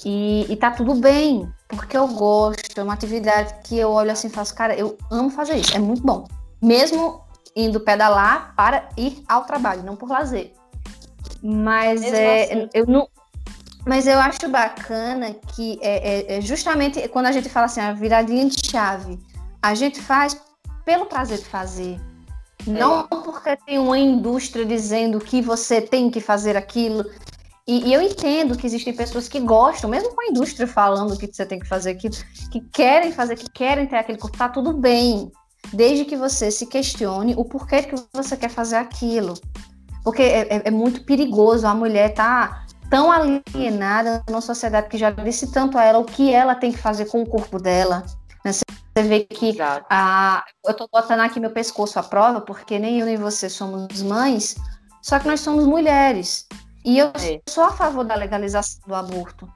E, e tá tudo bem, porque eu gosto, é uma atividade que eu olho assim e faço, cara, eu amo fazer isso, é muito bom. Mesmo indo pedalar para ir ao trabalho, não por lazer. Mas é, assim. eu não. Mas eu acho bacana que é, é, é, justamente quando a gente fala assim, a viradinha de chave, a gente faz pelo prazer de fazer. Não é. porque tem uma indústria dizendo que você tem que fazer aquilo, e, e, eu entendo que existem pessoas que gostam, mesmo com a indústria falando que você tem que fazer aquilo, que querem fazer, que querem ter aquele corpo, tá tudo bem. Desde que você se questione o porquê que você quer fazer aquilo. Porque é, é, é muito perigoso a mulher tá tão alienada numa sociedade que já disse tanto a ela o que ela tem que fazer com o corpo dela. Né? Você vê que a, eu tô botando aqui meu pescoço à prova, porque nem eu nem você somos mães, só que nós somos mulheres. E eu é. sou a favor da legalização do aborto.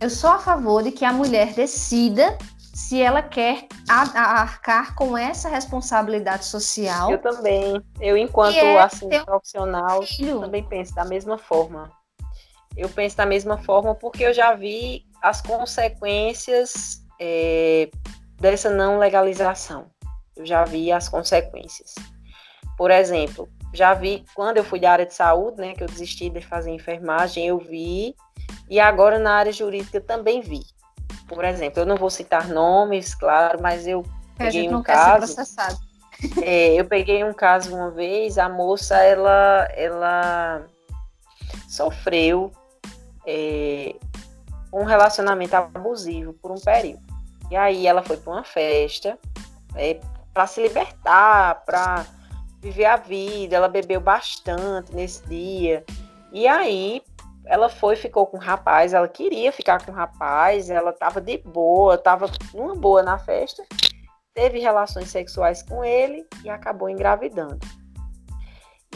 Eu sou a favor de que a mulher decida se ela quer arcar com essa responsabilidade social. Eu também. Eu, enquanto é assim, profissional, também penso da mesma forma. Eu penso da mesma forma porque eu já vi as consequências é, dessa não legalização. Eu já vi as consequências. Por exemplo, já vi quando eu fui da área de saúde, né, que eu desisti de fazer enfermagem, eu vi, e agora na área jurídica também vi. Por exemplo, eu não vou citar nomes, claro, mas eu peguei um caso. É, eu peguei um caso uma vez, a moça ela, ela sofreu é, um relacionamento abusivo por um período. E aí ela foi para uma festa é, para se libertar, para viver a vida, ela bebeu bastante nesse dia. E aí ela foi, ficou com o rapaz, ela queria ficar com o rapaz, ela estava de boa, estava numa boa na festa, teve relações sexuais com ele e acabou engravidando.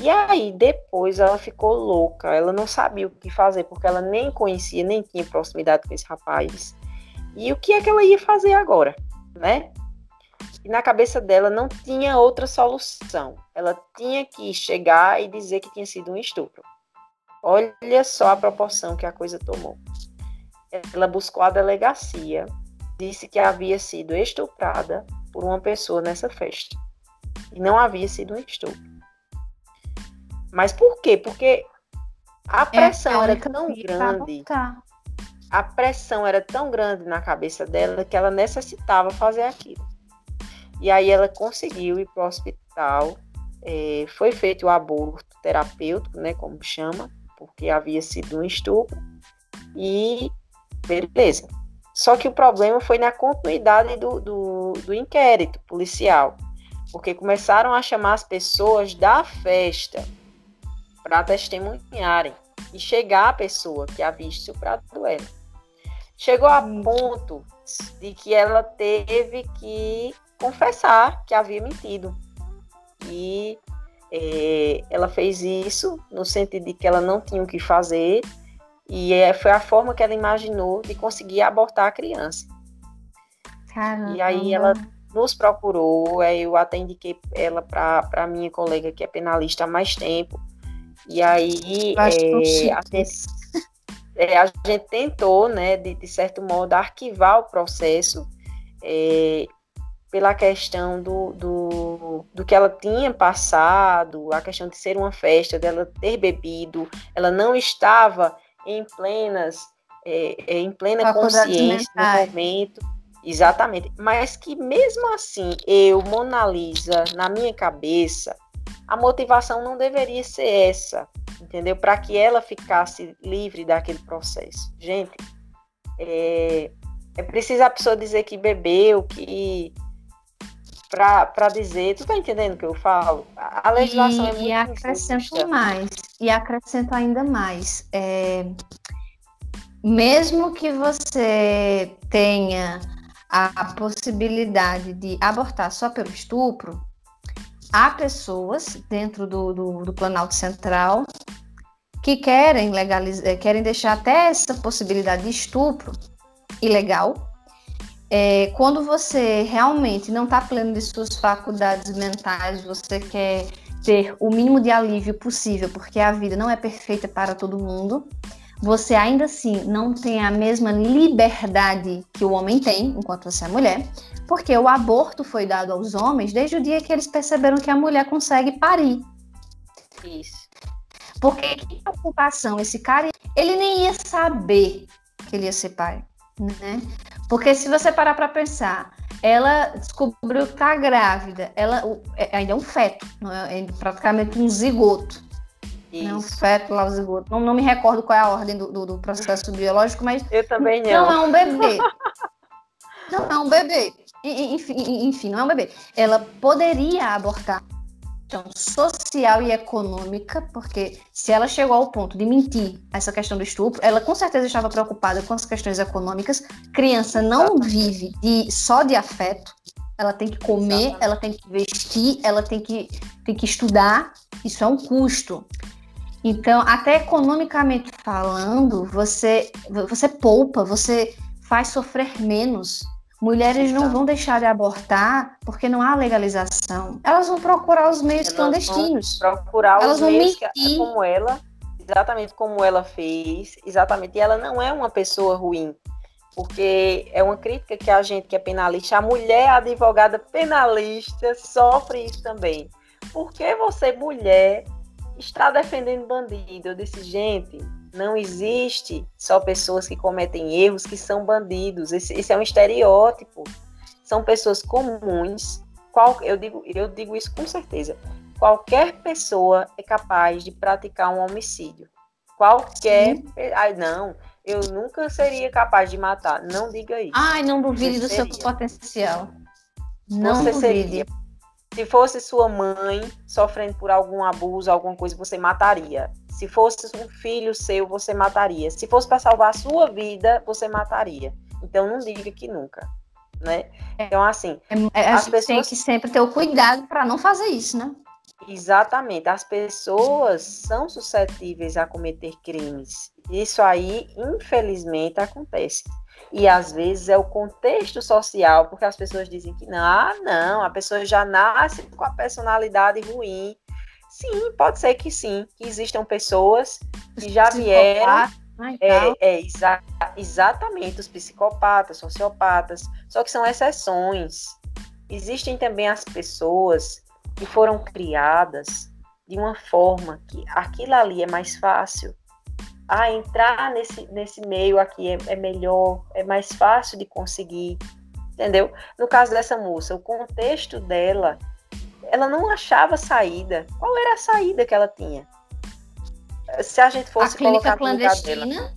E aí, depois ela ficou louca, ela não sabia o que fazer, porque ela nem conhecia, nem tinha proximidade com esse rapaz. E o que é que ela ia fazer agora, né? E na cabeça dela não tinha outra solução. Ela tinha que chegar e dizer que tinha sido um estupro. Olha só a proporção que a coisa tomou. Ela buscou a delegacia, disse que havia sido estuprada por uma pessoa nessa festa. E não havia sido um estupro. Mas por quê? Porque A pressão é, era tão grande. A pressão era tão grande na cabeça dela que ela necessitava fazer aquilo. E aí ela conseguiu ir para o hospital. É, foi feito o aborto terapêutico, né, como chama, porque havia sido um estupro. E beleza. Só que o problema foi na continuidade do, do, do inquérito policial, porque começaram a chamar as pessoas da festa para testemunharem e chegar a pessoa que havia estuprado ela. Chegou a ponto de que ela teve que confessar que havia mentido. E é, ela fez isso no sentido de que ela não tinha o que fazer e é, foi a forma que ela imaginou de conseguir abortar a criança. Caramba. E aí ela nos procurou, eu até indiquei ela para a minha colega que é penalista há mais tempo. E aí é, a, gente, é, a, gente, tentou, né, de, de, certo modo, arquivar o processo é, pela questão do, do, do que ela tinha passado, a questão de ser uma festa, dela ter bebido, ela não estava em plenas, é, é, em plena consciência no momento. Exatamente. Mas que mesmo assim, eu, Mona Lisa, na minha cabeça, a motivação não deveria ser essa, entendeu? Para que ela ficasse livre daquele processo. Gente, é, é preciso a pessoa dizer que bebeu, que para dizer, tu tá entendendo o que eu falo? A legislação e, é muito E acrescento mais, e acrescento ainda mais. É, mesmo que você tenha a possibilidade de abortar só pelo estupro, há pessoas dentro do, do, do Planalto Central que querem legalizar, querem deixar até essa possibilidade de estupro ilegal é, quando você realmente não está pleno de suas faculdades mentais, você quer ter o mínimo de alívio possível, porque a vida não é perfeita para todo mundo, você ainda assim não tem a mesma liberdade que o homem tem, enquanto você é mulher, porque o aborto foi dado aos homens desde o dia que eles perceberam que a mulher consegue parir. Isso. Porque que preocupação, esse cara, ele nem ia saber que ele ia ser pai, né? Porque se você parar para pensar, ela descobriu que está grávida, ela é, ainda é um feto, é, é praticamente um zigoto. Isso. Né? Um feto lá, o zigoto. Não, não me recordo qual é a ordem do, do, do processo biológico, mas. Eu também não. Não é um bebê. não é um bebê. Enfim, enfim, não é um bebê. Ela poderia abortar questão social e econômica, porque se ela chegou ao ponto de mentir essa questão do estupro, ela com certeza estava preocupada com as questões econômicas. Criança não vive de, só de afeto, ela tem que comer, Exatamente. ela tem que vestir, ela tem que, tem que estudar, isso é um custo. Então, até economicamente falando, você, você poupa, você faz sofrer menos Mulheres não vão deixar de abortar porque não há legalização. Elas vão procurar os meios Elas clandestinos. procurar Elas os meios que, como ela, exatamente como ela fez, exatamente. E ela não é uma pessoa ruim, porque é uma crítica que a gente que é penalista, a mulher advogada penalista sofre isso também. Porque você, mulher, está defendendo bandido? Eu disse, gente, não existe só pessoas que cometem erros que são bandidos. Esse, esse é um estereótipo. São pessoas comuns. Qual, eu, digo, eu digo isso com certeza. Qualquer pessoa é capaz de praticar um homicídio. Qualquer. Sim. Ai, não, eu nunca seria capaz de matar. Não diga isso. Ai, não duvide do seu potencial. Não Você duvide. seria se fosse sua mãe sofrendo por algum abuso, alguma coisa, você mataria. Se fosse um filho seu, você mataria. Se fosse para salvar a sua vida, você mataria. Então não diga que nunca, né? Então assim, é, é as pessoas tem que sempre ter o cuidado para não fazer isso, né? Exatamente. As pessoas são suscetíveis a cometer crimes. Isso aí, infelizmente, acontece. E às vezes é o contexto social, porque as pessoas dizem que não, ah, não, a pessoa já nasce com a personalidade ruim. Sim, pode ser que sim, que existam pessoas que já vieram. É, é exa exatamente os psicopatas, sociopatas, só que são exceções. Existem também as pessoas que foram criadas de uma forma que aquilo ali é mais fácil ah, entrar nesse, nesse meio aqui é, é melhor, é mais fácil de conseguir, entendeu? No caso dessa moça, o contexto dela, ela não achava saída. Qual era a saída que ela tinha? Se a gente fosse a clínica clandestina, dela,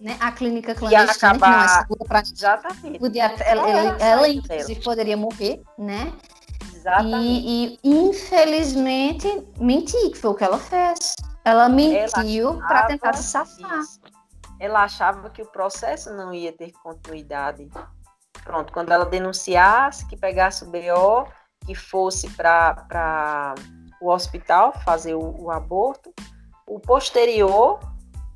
né? A clínica clandestina acabar... que não é segura para Exatamente. Podia, ela, ela, ela inclusive poderia morrer, né? Exatamente. E, e infelizmente mentir, que foi o que ela fez. Ela mentiu para tentar se safar. Isso. Ela achava que o processo não ia ter continuidade. Pronto, quando ela denunciasse, que pegasse o BO, que fosse para o hospital fazer o, o, aborto, o posterior,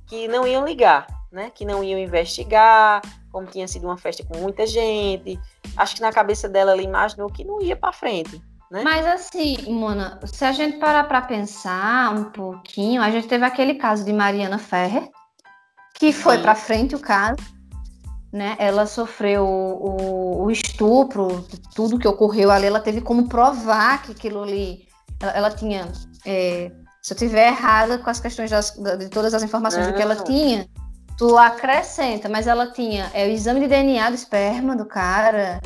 que não iam ligar, né? Que não iam investigar, como tinha sido uma festa com muita gente. Acho que na cabeça dela ela imaginou que não ia para frente. Né? Mas assim, Mona, se a gente parar para pensar um pouquinho, a gente teve aquele caso de Mariana Ferrer, que foi para frente o caso, né? Ela sofreu o, o, estupro, tudo que ocorreu ali, ela teve como provar que aquilo ali, ela, ela tinha, é, se eu tiver errada com as questões das, de todas as informações do que ela tinha, tu acrescenta, mas ela tinha é, o exame de DNA do esperma do cara,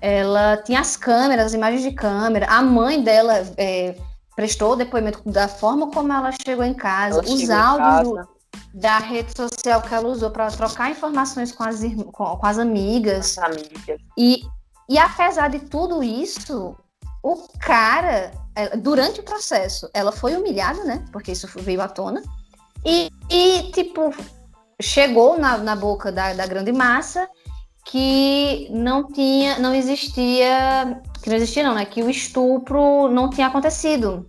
ela tinha as câmeras, as imagens de câmera. A mãe dela é, prestou depoimento da forma como ela chegou em casa, ela os áudios da rede social que ela usou para trocar informações com as, com, com as amigas. As amigas. E, e apesar de tudo isso, o cara, é, durante o processo, ela foi humilhada, né? Porque isso veio à tona. E, e tipo, chegou na, na boca da, da grande massa que não tinha, não existia, que não existia não, né? Que o estupro não tinha acontecido.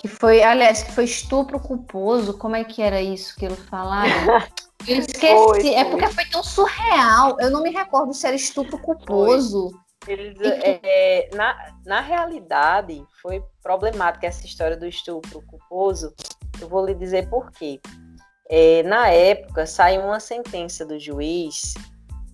Que foi, aliás, que foi estupro culposo. Como é que era isso que ele falava? (laughs) Eu esqueci. Foi, foi. É porque foi tão surreal. Eu não me recordo se era estupro culposo. Eles, que... é, na, na realidade, foi problemática essa história do estupro culposo. Eu vou lhe dizer por quê. É, na época, saiu uma sentença do juiz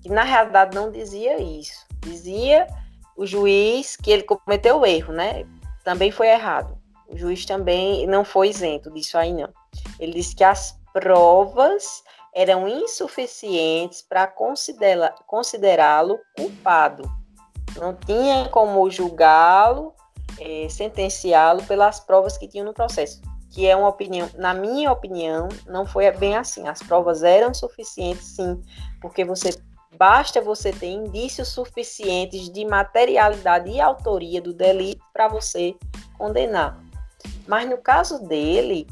que na realidade não dizia isso. Dizia o juiz que ele cometeu o erro, né? Também foi errado. O juiz também não foi isento disso aí, não. Ele disse que as provas eram insuficientes para considerá-lo culpado. Não tinha como julgá-lo, é, sentenciá-lo pelas provas que tinham no processo. Que é uma opinião, na minha opinião, não foi bem assim. As provas eram suficientes, sim, porque você Basta você ter indícios suficientes de materialidade e autoria do delito para você condenar. Mas no caso dele,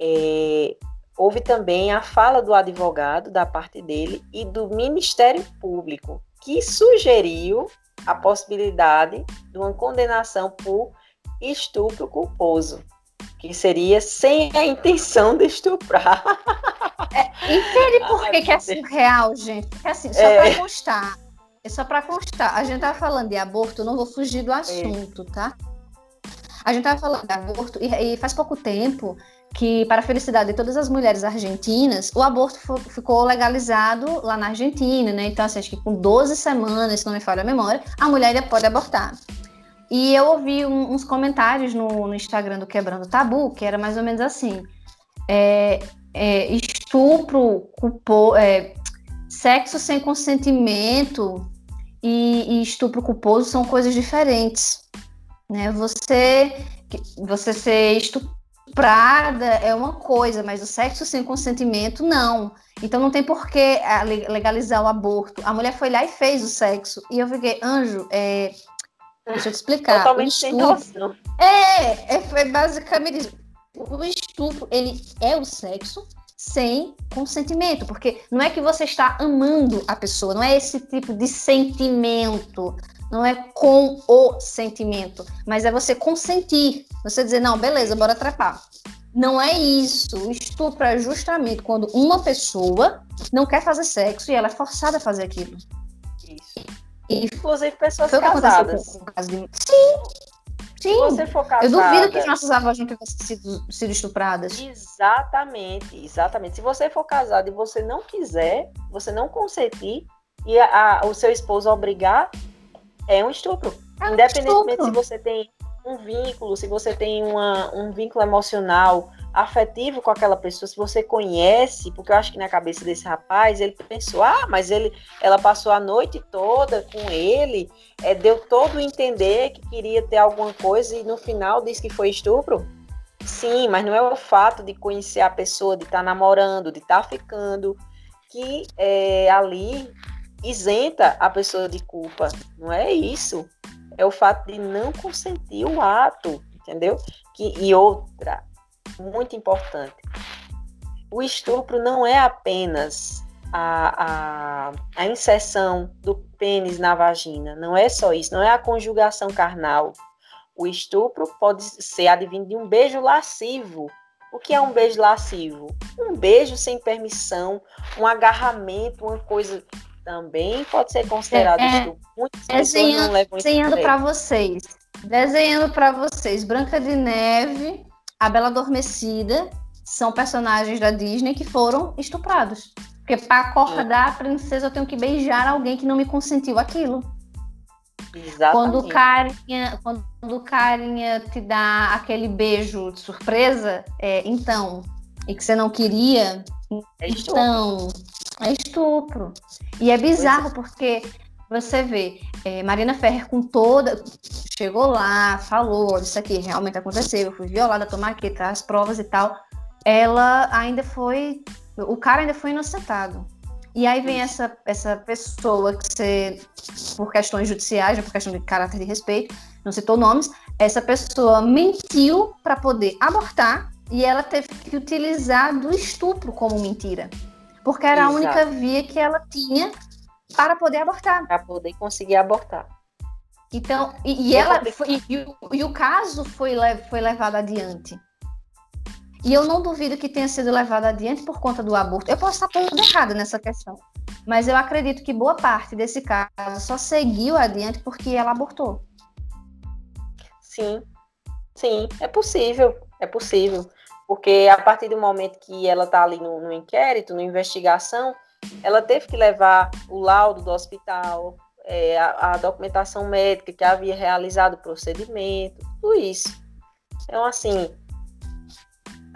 é, houve também a fala do advogado, da parte dele, e do Ministério Público, que sugeriu a possibilidade de uma condenação por estupro culposo que seria sem a intenção de estuprar. É, entende por que, que é surreal, gente? Porque assim, só é. para constar, é só para constar, a gente tá falando de aborto, não vou fugir do assunto, é. tá? A gente tava falando de aborto e, e, faz pouco tempo que, para a felicidade de todas as mulheres argentinas, o aborto ficou legalizado lá na Argentina, né? Então, assim, acho que com 12 semanas, se não me falha a memória, a mulher já pode abortar. E eu ouvi um, uns comentários no, no, Instagram do Quebrando Tabu, que era mais ou menos assim: é, é, estupro, culpo, é, sexo sem consentimento e, e, estupro culposo são coisas diferentes. Né? Você, você ser estuprada é uma coisa, mas o sexo sem consentimento não. Então não tem por que legalizar o aborto. A mulher foi lá e fez o sexo. E eu fiquei, anjo, é, Deixa eu te explicar. Totalmente sem noção. É, é, foi basicamente isso. O estupro, ele é o sexo sem consentimento, porque não é que você está amando a pessoa, não é esse tipo de sentimento, não é com o sentimento, mas é você consentir, você dizer, não, beleza, bora trepar. Não é isso. O estupro é justamente quando uma pessoa não quer fazer sexo e ela é forçada a fazer aquilo. Isso. Inclusive pessoas casadas. De... Sim. Sim. Se você for casada, Eu duvido que as nossas avós não tivessem sido, sido estupradas. Exatamente, exatamente. Se você for casado e você não quiser, você não consentir e a, a, o seu esposo obrigar, é um estupro. É um Independentemente estupro. se você tem um vínculo, se você tem uma, um vínculo emocional afetivo com aquela pessoa, se você conhece, porque eu acho que na cabeça desse rapaz ele pensou, ah, mas ele, ela passou a noite toda com ele, é, deu todo entender que queria ter alguma coisa e no final disse que foi estupro. Sim, mas não é o fato de conhecer a pessoa, de estar tá namorando, de estar tá ficando, que é, ali isenta a pessoa de culpa. Não é isso. É o fato de não consentir o ato, entendeu? Que, e outra, muito importante, o estupro não é apenas a, a, a inserção do pênis na vagina, não é só isso, não é a conjugação carnal. O estupro pode ser advindo de um beijo lascivo. O que é um beijo lascivo? Um beijo sem permissão, um agarramento, uma coisa também pode ser considerado é, estupro. Muitas desenhando, não levam Desenhando para vocês. Desenhando para vocês. Branca de Neve, A Bela Adormecida são personagens da Disney que foram estuprados. Porque para acordar a princesa eu tenho que beijar alguém que não me consentiu aquilo. Exatamente. Quando o carinha, quando o carinha te dá aquele beijo de surpresa, é, então, e que você não queria, é então, é estupro. E é bizarro é. porque você vê é, Marina Ferrer com toda. Chegou lá, falou: Isso aqui realmente aconteceu, eu fui violada, tomar aqui, tá, as provas e tal. Ela ainda foi. O cara ainda foi inocentado. E aí vem essa, essa pessoa que você, por questões judiciais, por questão de caráter de respeito, não citou nomes, essa pessoa mentiu para poder abortar e ela teve que utilizar do estupro como mentira porque era Exato. a única via que ela tinha para poder abortar. Para poder conseguir abortar. Então, e, e ela foi, e, o, e, o caso foi, foi levado adiante. E eu não duvido que tenha sido levado adiante por conta do aborto. Eu posso estar toda errada nessa questão, mas eu acredito que boa parte desse caso só seguiu adiante porque ela abortou. Sim, sim, é possível, é possível. Porque a partir do momento que ela está ali no, no inquérito, na investigação, ela teve que levar o laudo do hospital, é, a, a, documentação médica que havia realizado o procedimento, tudo isso. Então, assim,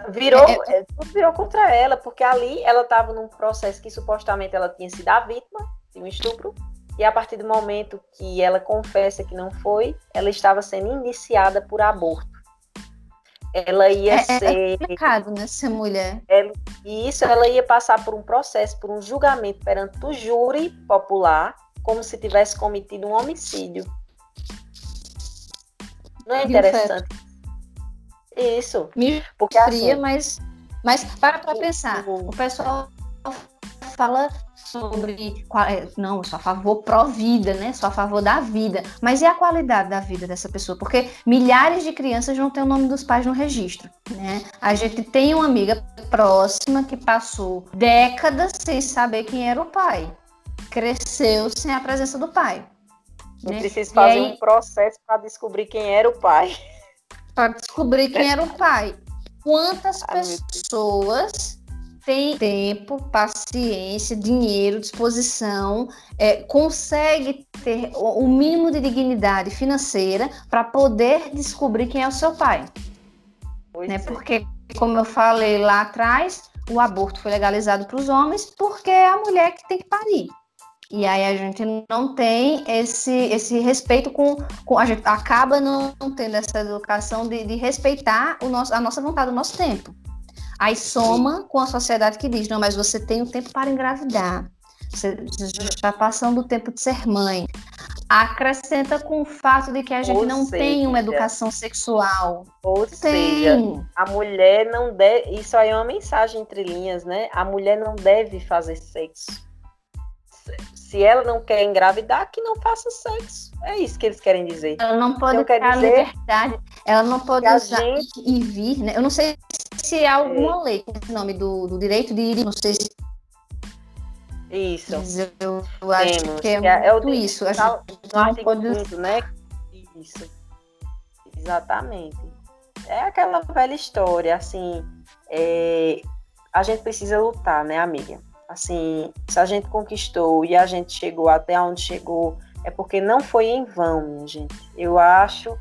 virou, é, é, é tudo virou contra ela, porque ali ela estava num processo que supostamente ela tinha sido a vítima de um estupro, e a partir do momento que ela confessa que não foi, ela estava sendo indiciada por aborto ela ia é, ser. É complicado, né, ser mulher. Ela, e isso, ela ia passar por um processo, por um julgamento perante o júri popular, como se tivesse cometido um homicídio. Não é interessante? Isso. Me porque fria, assim, mas, mas para para pensar. O, o pessoal fala sobre é, não, eu sou a favor pró-vida, né? Sou a favor da vida. Mas e a qualidade da vida dessa pessoa? Porque milhares de crianças não têm o nome dos pais no registro, né? A gente tem uma amiga próxima que passou décadas sem saber quem era o pai. Cresceu sem a presença do pai. Eu né? preciso fazer aí, um processo para descobrir quem era o pai. Para descobrir quem era o pai. Quantas (laughs) pessoas tem tempo, paciência, dinheiro, disposição, é, consegue ter o mínimo de dignidade financeira para poder descobrir quem é o seu pai. né? É. Porque, como eu falei lá atrás, o aborto foi legalizado para os homens porque é a mulher que tem que parir. E aí a gente não tem esse, esse respeito com, com a gente acaba não tendo essa educação de, de respeitar o nosso, a nossa vontade, o nosso tempo. Aí soma com a sociedade que diz: não, mas você tem o tempo para engravidar. Você já está passando o tempo de ser mãe. Acrescenta com o fato de que a gente Ou não seja, tem uma educação sexual. Ou tem. seja, a mulher não deve. Isso aí é uma mensagem entre linhas, né? A mulher não deve fazer sexo. Se ela não quer engravidar, que não faça sexo. É isso que eles querem dizer. Ela não pode então, a liberdade. Ela não pode usar gente... e vir, né? Eu não sei se há alguma é. lei com o nome do, do direito de ir, não sei se. Isso. Eu, eu acho Temos. que é, é, é muito o isso. A gente não pode... né? Isso. Exatamente. É aquela velha história, assim. É... A gente precisa lutar, né, amiga? Assim, se a gente conquistou e a gente chegou até onde chegou, é porque não foi em vão, minha gente. Eu acho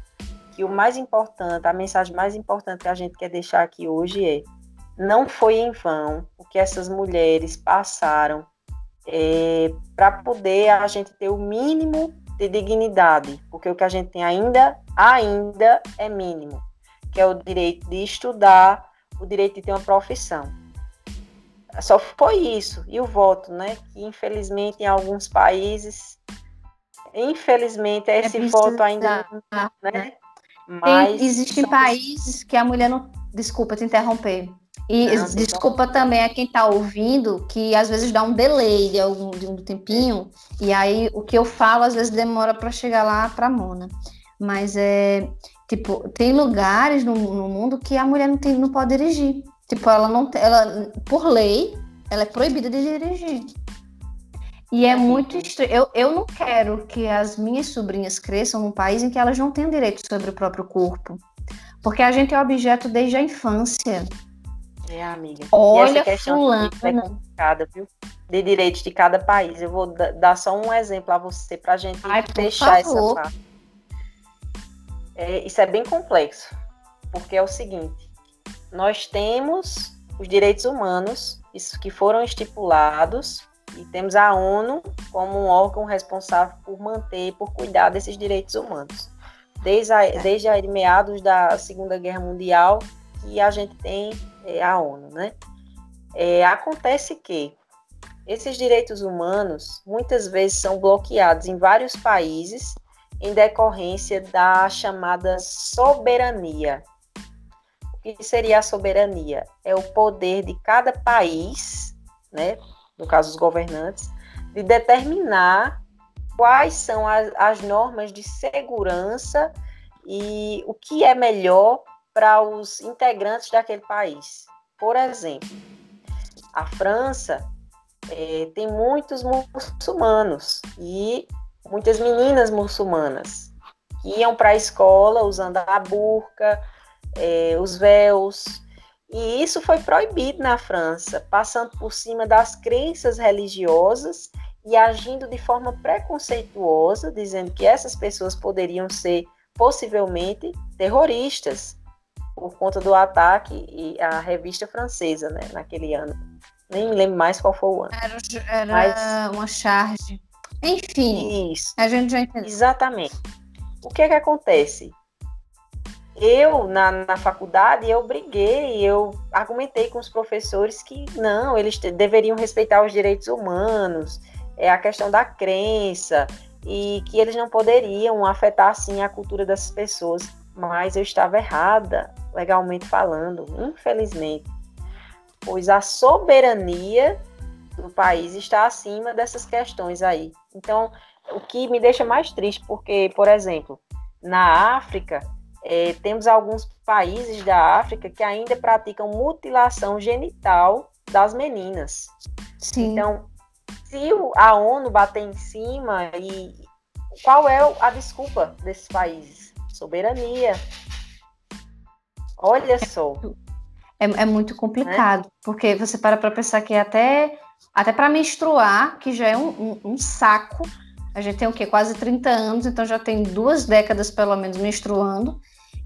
que o mais importante, a mensagem mais importante que a gente quer deixar aqui hoje é: não foi em vão o que essas mulheres passaram é, para poder a gente ter o mínimo de dignidade, porque o que a gente tem ainda, ainda é mínimo, que é o direito de estudar, o direito de ter uma profissão. Só foi isso. E o voto, né? Que infelizmente em alguns países, infelizmente esse é voto ainda, né? né? Mas Tem, existem somos... países que a mulher não. Desculpa te interromper. E não, desculpa não. também a quem está ouvindo, que às vezes dá um delay de algum de um tempinho, e aí o que eu falo às vezes demora para chegar lá para Mona. Mas é tipo, tem lugares no, no mundo que a mulher não, tem, não pode dirigir. Tipo, ela não ela por lei, ela é proibida de dirigir. E é muito estranho. Eu, eu não quero que as minhas sobrinhas cresçam num país em que elas não tenham direito sobre o próprio corpo. Porque a gente é objeto desde a infância. É, amiga. Olha, e essa questão é complicada, viu? De direitos de cada país. Eu vou dar só um exemplo a você para a gente Ai, fechar essa parte. É, isso é bem complexo, porque é o seguinte: nós temos os direitos humanos, isso que foram estipulados, e temos a ONU como um órgão responsável por manter, por cuidar desses direitos humanos. Desde, a, desde a meados da Segunda Guerra Mundial, que a gente tem é, a ONU, né? É, acontece que esses direitos humanos muitas vezes são bloqueados em vários países em decorrência da chamada soberania. Que seria a soberania? É o poder de cada país, né, no caso os governantes, de determinar quais são as, as normas de segurança e o que é melhor para os integrantes daquele país. Por exemplo, a França é, tem muitos muçulmanos e muitas meninas muçulmanas que iam para a escola usando a burca, é, os véus, e isso foi proibido na França, passando por cima das crenças religiosas e agindo de forma preconceituosa, dizendo que essas pessoas poderiam ser possivelmente terroristas por conta do ataque e a revista francesa, né, naquele ano. Nem me lembro mais qual foi o ano. Era, era Mas... uma charge. Enfim, Isso. a gente já entendeu. Exatamente. O que é que acontece? Eu, na, na faculdade, eu briguei, eu argumentei com os professores que não, eles deveriam respeitar os direitos humanos, é a questão da crença, e que eles não poderiam afetar, assim, a cultura das pessoas. Mas eu estava errada, legalmente falando, infelizmente. Pois a soberania do país está acima dessas questões aí. Então, o que me deixa mais triste, porque, por exemplo, na África, é, temos alguns países da África que ainda praticam mutilação genital das meninas. Sim. Então, se a ONU bater em cima, e qual é a desculpa desses países? Soberania. Olha só. É, é muito complicado, é? porque você para para pensar que até, até para menstruar, que já é um, um, um saco, a gente tem o quê? Quase 30 anos, então já tem duas décadas pelo menos menstruando.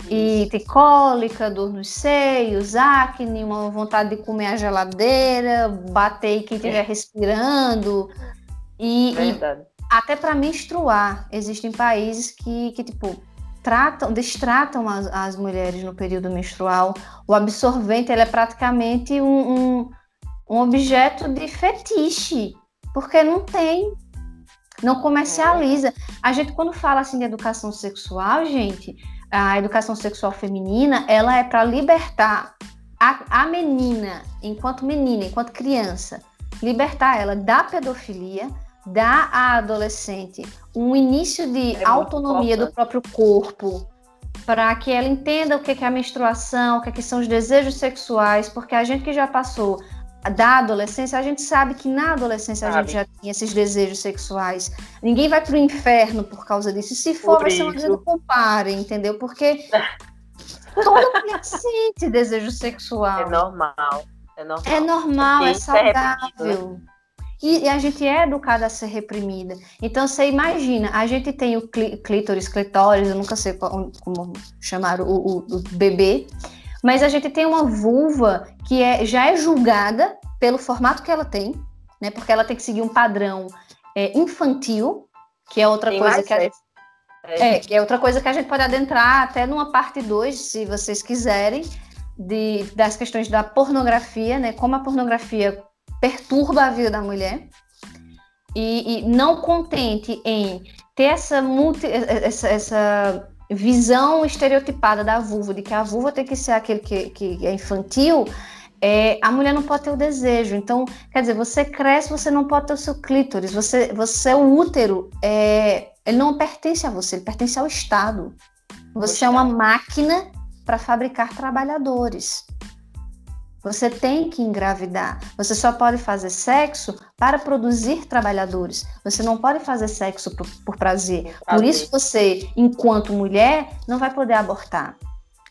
E tem cólica, dor nos seios, acne, uma vontade de comer a geladeira, bater quem estiver é. respirando. E, e até para menstruar, existem países que, que tipo, tratam, destratam as, as mulheres no período menstrual. O absorvente ele é praticamente um, um, um objeto de fetiche, porque não tem não comercializa. A gente, quando fala assim de educação sexual, gente, a educação sexual feminina, ela é para libertar a, a menina, enquanto menina, enquanto criança, libertar ela da pedofilia, dar à adolescente um início de é autonomia do próprio corpo, para que ela entenda o que é a menstruação, o que, é que são os desejos sexuais, porque a gente que já passou da adolescência, a gente sabe que na adolescência sabe. a gente já tinha esses desejos sexuais. Ninguém vai para o inferno por causa disso. Se for, por vai ser uma dizendo compare, entendeu? Porque (laughs) todo mundo sente desejo sexual. É normal. É normal, é, normal, é, é saudável. É e, a gente é educada a ser reprimida. Então, você imagina, a gente tem o clítoris, clitóris, eu nunca sei como, como chamar o, o, o, bebê, mas a gente tem uma vulva que é, já é julgada pelo formato que ela tem, né? Porque ela tem que seguir um padrão é, infantil, que é outra tem coisa que a gente, é, que é outra coisa que a gente pode adentrar até numa parte 2, se vocês quiserem, de, das questões da pornografia, né? Como a pornografia perturba a vida da mulher. E, e não contente em ter essa, multi, essa, essa visão estereotipada da vulva, de que a vulva tem que ser aquele que, que é infantil, é, a mulher não pode ter o desejo. Então, quer dizer, você cresce, você não pode ter o seu clítoris, você, você o útero, é, ele não pertence a você, ele pertence ao Estado. Você é uma máquina para fabricar trabalhadores. Você tem que engravidar. Você só pode fazer sexo para produzir trabalhadores. Você não pode fazer sexo por, por prazer. Por isso você, enquanto mulher, não vai poder abortar.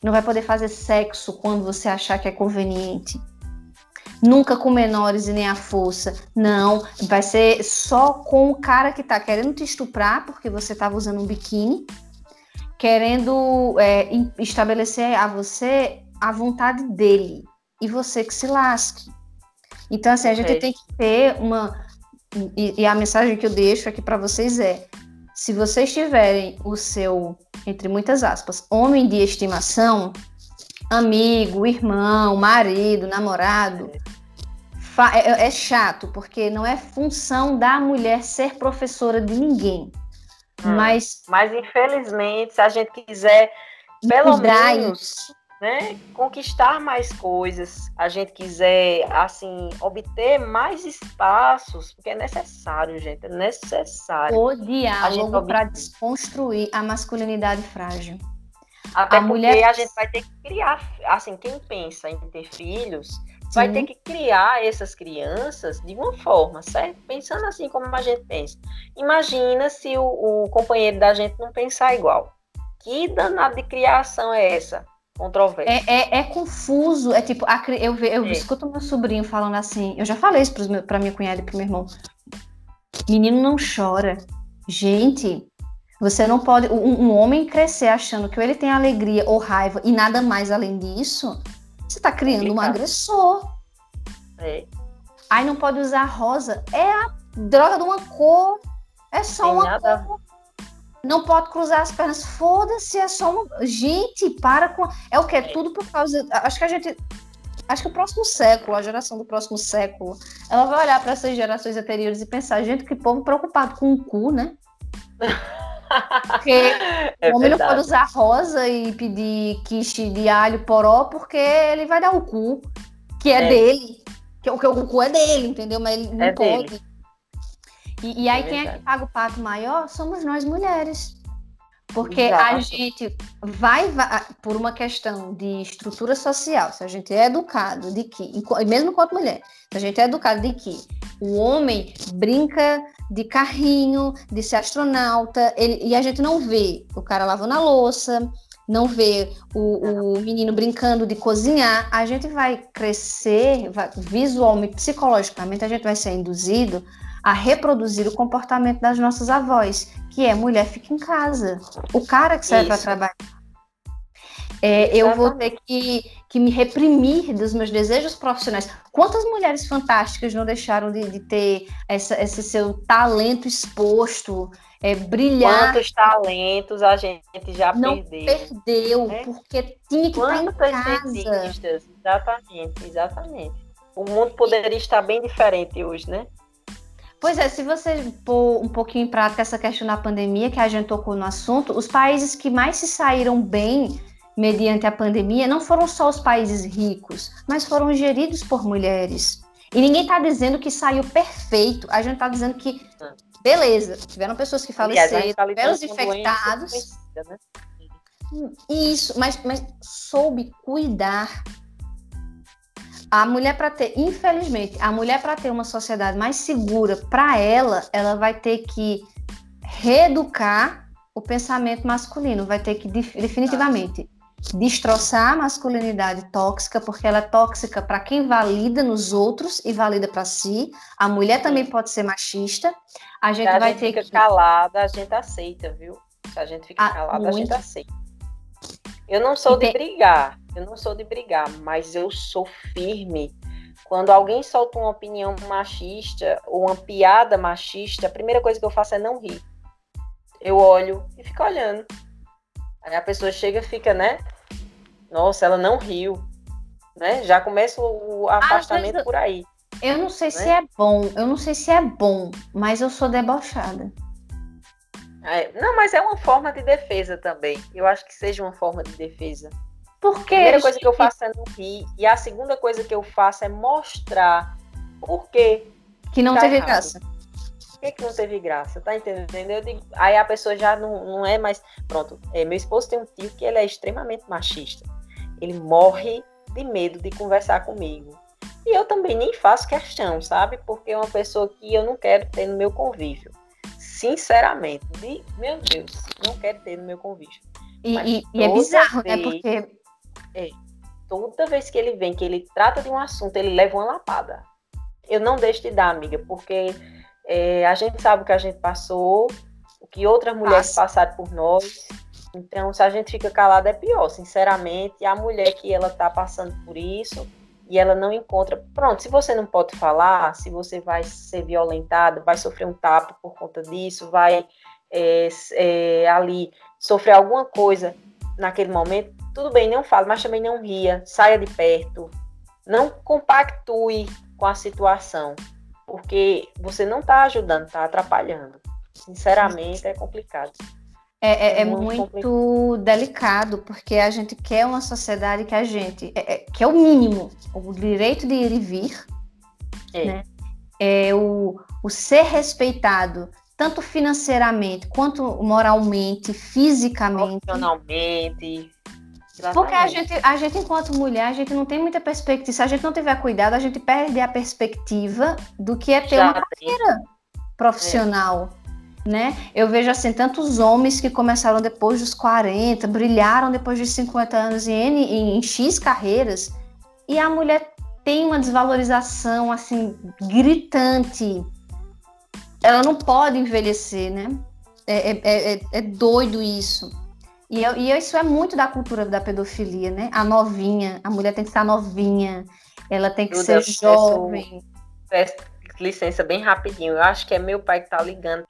Não vai poder fazer sexo quando você achar que é conveniente. Nunca com menores e nem à força. Não, vai ser só com o cara que está querendo te estuprar porque você estava usando um biquíni, querendo é, estabelecer a você a vontade dele e você que se lasque. Então, assim, a gente tem que ter uma. E, e a mensagem que eu deixo aqui para vocês é: se vocês tiverem o seu, entre muitas aspas, homem de estimação, amigo, irmão, marido, namorado, é, é, chato, porque não é função da mulher ser professora de ninguém. Hum, mas, mas infelizmente, se a gente quiser pelo menos né, conquistar mais coisas, a gente quiser, assim, obter mais espaços, porque é necessário, gente, é necessário. O diálogo para desconstruir a masculinidade frágil. Até a porque mulher... a gente vai ter que criar, assim, quem pensa em ter filhos, Sim. vai ter que criar essas crianças de uma forma, certo? Pensando assim como a gente pensa. Imagina se o, o companheiro da gente não pensar igual. Que danada de criação é essa? Controverso. É, é, é, confuso, é tipo, eu, eu é. escuto meu sobrinho falando assim, eu já falei isso para minha cunhada e pro meu irmão. Menino não chora. Gente, você não pode. Um, um, homem crescer achando que ele tem alegria ou raiva e nada mais além disso, você tá criando um agressor. É. Aí não pode usar rosa. É a droga de uma cor. É só tem uma nada... cor não pode cruzar as pernas. Foda-se, é só uma. Gente, para com. É o que? É tudo por causa. Acho que a gente. Acho que o próximo século, a geração do próximo século, ela vai olhar para essas gerações anteriores e pensar, gente, que povo preocupado com o cu, né? Porque (laughs) é o homem não pode usar rosa e pedir quiche de alho poró porque ele vai dar o cu, que é, é. dele. Que, que o cu é dele, entendeu? Mas ele não é pode. Dele. E, e aí, é quem é que paga o pato maior? Somos nós mulheres. Porque Exato. a gente vai, vai, por uma questão de estrutura social, se a gente é educado de que, mesmo enquanto mulher, se a gente é educado de que o homem brinca de carrinho, de ser astronauta, ele, e a gente não vê o cara lavando a louça, não vê o, o menino brincando de cozinhar, a gente vai crescer vai, visualmente, psicologicamente, a gente vai ser induzido a reproduzir o comportamento das nossas avós, que é mulher fica em casa, o cara que sai para trabalhar. É, eu vou ter que, que me reprimir dos meus desejos profissionais. Quantas mulheres fantásticas não deixaram de, de ter essa, esse seu talento exposto, é, brilhar? Quantos talentos a gente já não perdeu? Perdeu, né? porque tinha que Quantas estar em casa. Exatamente, exatamente. O mundo poderia estar bem diferente hoje, né? Pois é, se você pôr um pouquinho em prática essa questão da pandemia, que a gente tocou no assunto, os países que mais se saíram bem mediante a pandemia não foram só os países ricos, mas foram geridos por mulheres. E ninguém está dizendo que saiu perfeito, a gente está dizendo que, beleza, tiveram pessoas que faleceram, tá tiveram os infectados. Né? Isso, mas, mas soube cuidar a mulher para ter, infelizmente, a mulher para ter uma sociedade mais segura para ela, ela vai ter que reeducar o pensamento masculino, vai ter que definitivamente destroçar a masculinidade tóxica, porque ela é tóxica para quem valida nos outros e valida para si. A mulher também pode ser machista. A gente Se a vai gente ter fica que calada, a gente aceita, viu? Se a gente fica Ah, calada, a gente muito. aceita. Eu não sou de brigar, eu não sou de brigar, mas eu sou firme. Quando alguém solta uma opinião machista ou uma piada machista, a primeira coisa que eu faço é não rir. Eu olho e fico olhando. Aí a pessoa chega e fica, né? Nossa, ela não riu. Né? Já começa o afastamento por aí. Eu não sei se né? é bom, eu não sei se é bom, mas eu sou debochada. É, não, mas é uma forma de defesa também. Eu acho que seja uma forma de defesa. Porque A primeira coisa que eu faço é não rir. E a segunda coisa que eu faço é mostrar por quê. que não tá teve errado. graça. Por que, que não teve graça? Tá entendendo? Eu digo, aí a pessoa já não, não é mais. Pronto, é, meu esposo tem um tio que ele é extremamente machista. Ele morre de medo de conversar comigo. E eu também nem faço questão, sabe? Porque é uma pessoa que eu não quero ter no meu convívio. Sinceramente, de, meu Deus, não quero ter no meu convívio. E, e- e é bizarro, né? vez- Porque toda vez que ele vem, que ele trata de um assunto, ele leva uma lapada. Eu não deixo de dar, amiga, porque é, a gente sabe o que a gente passou, o que outras mulheres Passa. passaram por nós. Então, se a gente fica calada, é pior, sinceramente. A mulher que ela tá passando por isso e ela não encontra. Pronto, se você não pode falar, se você vai ser violentada, vai sofrer um tapa por conta disso, vai é, é, ali sofrer alguma coisa naquele momento, tudo bem, não fale, mas também não ria, saia de perto, não compactue com a situação, porque você não está ajudando, está atrapalhando. Sinceramente, é complicado. é, é- é Muito muito delicado, porque a gente quer uma sociedade que a gente. É, é- que é o mínimo, o direito de ir e vir, É. né? É o, o ser respeitado, tanto financeiramente quanto moralmente, fisicamente. Profissionalmente. Porque a exatamente. gente, a gente, enquanto mulher, a gente não tem muita perspectiva. Se a gente não tiver cuidado, a gente perde a perspectiva do que é ter Já uma tem. profissional, né? Eu vejo assim tantos homens que começaram depois dos 40, brilharam depois dos 50 anos em, N, em, em X carreiras, e a mulher tem uma desvalorização assim gritante. Ela não pode envelhecer, né? É, é, é, é doido isso. E, eu- e isso é muito da cultura da pedofilia, né? A novinha, a mulher tem que estar novinha, ela tem que ser eu peço- jovem. Peço licença bem rapidinho. Eu acho que é meu pai que tá ligando.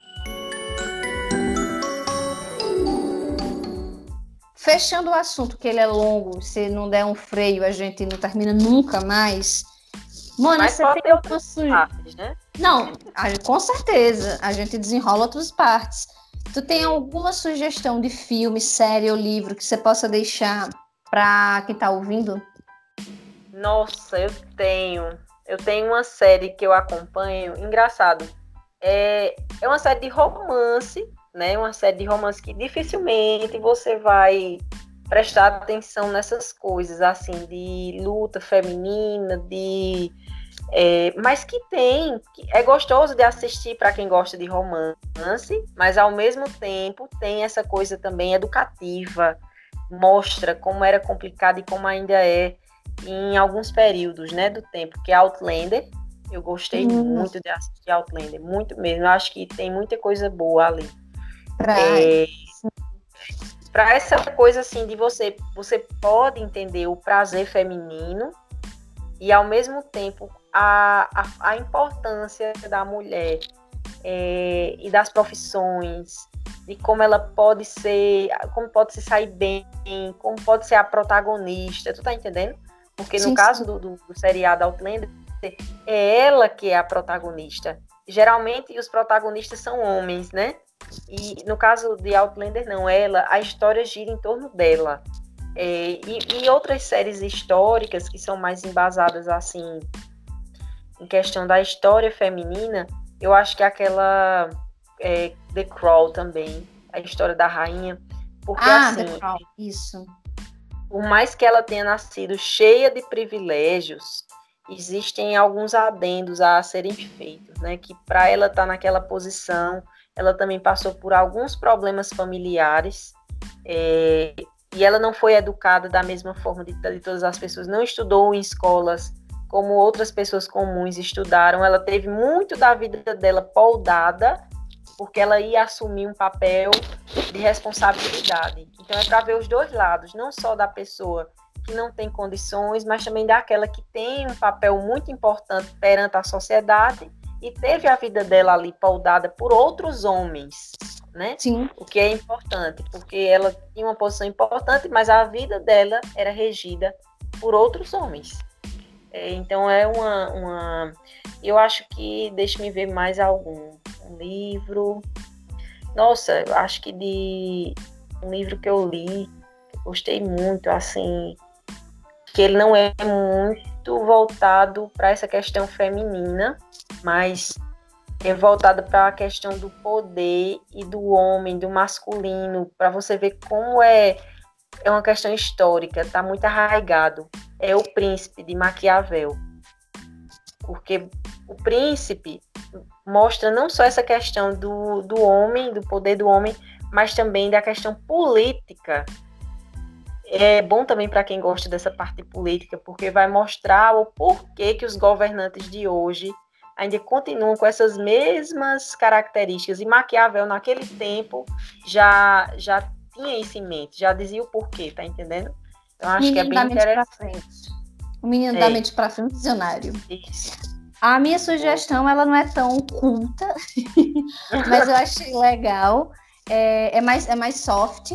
Fechando o assunto, que ele é longo, se não der um freio, a gente não termina nunca mais. Mona, Mas você tem sugestão? Partes, né? Não, com certeza. A gente desenrola outras partes. Tu tem alguma sugestão de filme, série ou livro que você possa deixar para quem tá ouvindo? Nossa, eu tenho. Eu tenho uma série que eu acompanho. Engraçado. É, é uma série de romance, né? Uma série de romance que dificilmente você vai prestar atenção nessas coisas, assim, de luta feminina, de. É, mas que tem, que é gostoso de assistir para quem gosta de romance, mas ao mesmo tempo tem essa coisa também educativa, mostra como era complicado e como ainda é em alguns períodos, né, do tempo, que é Outlander. Eu gostei Hum. muito de assistir Outlander, muito mesmo. Eu acho que tem muita coisa boa ali. Pra... É, para essa coisa assim de você, você pode entender o prazer feminino e ao mesmo tempo a, a, a importância da mulher é, e das profissões, de como ela pode ser, como pode se sair bem, como pode ser a protagonista, tu tá entendendo? Porque no Sim, caso do, do, do seriado Outlander, é ela que é a protagonista. Geralmente os protagonistas são homens, né? E no caso de Outlander, não, ela, a história gira em torno dela. É, e, e outras séries históricas que são mais embasadas assim em questão da história feminina, eu acho que aquela é, The Crown também, a história da rainha, porque Ah, assim, The Crown, isso. por mais que ela tenha nascido cheia de privilégios, existem alguns adendos a serem feitos, né? Que para ela estar naquela posição, ela também passou por alguns problemas familiares. é, e ela não foi educada da mesma forma de, de todas as pessoas, não estudou em escolas como outras pessoas comuns estudaram, ela teve muito da vida dela poldada, porque ela ia assumir um papel de responsabilidade. Então é para ver os dois lados, não só da pessoa que não tem condições, mas também daquela que tem um papel muito importante perante a sociedade e teve a vida dela ali poldada por outros homens, né? Sim. O que é importante, porque ela tinha uma posição importante, mas a vida dela era regida por outros homens. É, então é uma, uma. Eu acho que. Deixa-me ver mais algum. Um livro. Nossa, eu acho que de. Um livro que eu li, que eu gostei muito, assim. Que ele não é muito voltado para essa questão feminina, mas é voltado para a questão do poder e do homem, do masculino, para você ver como é é uma questão histórica, está muito arraigado. É o príncipe de Maquiavel. Porque o príncipe mostra não só essa questão do, do homem, do poder do homem, mas também da questão política. É bom também para quem gosta dessa parte política, porque vai mostrar o porquê que os governantes de hoje ainda continuam com essas mesmas características. E Maquiavel, naquele tempo, já, já tinha isso em mente, já dizia o porquê, tá entendendo? Então acho menino que é bem interessante. O menino é. da mente para frente, visionário. Isso. A minha sugestão, ela não é tão culta, (laughs) mas eu achei legal. É, é, mais, é mais soft,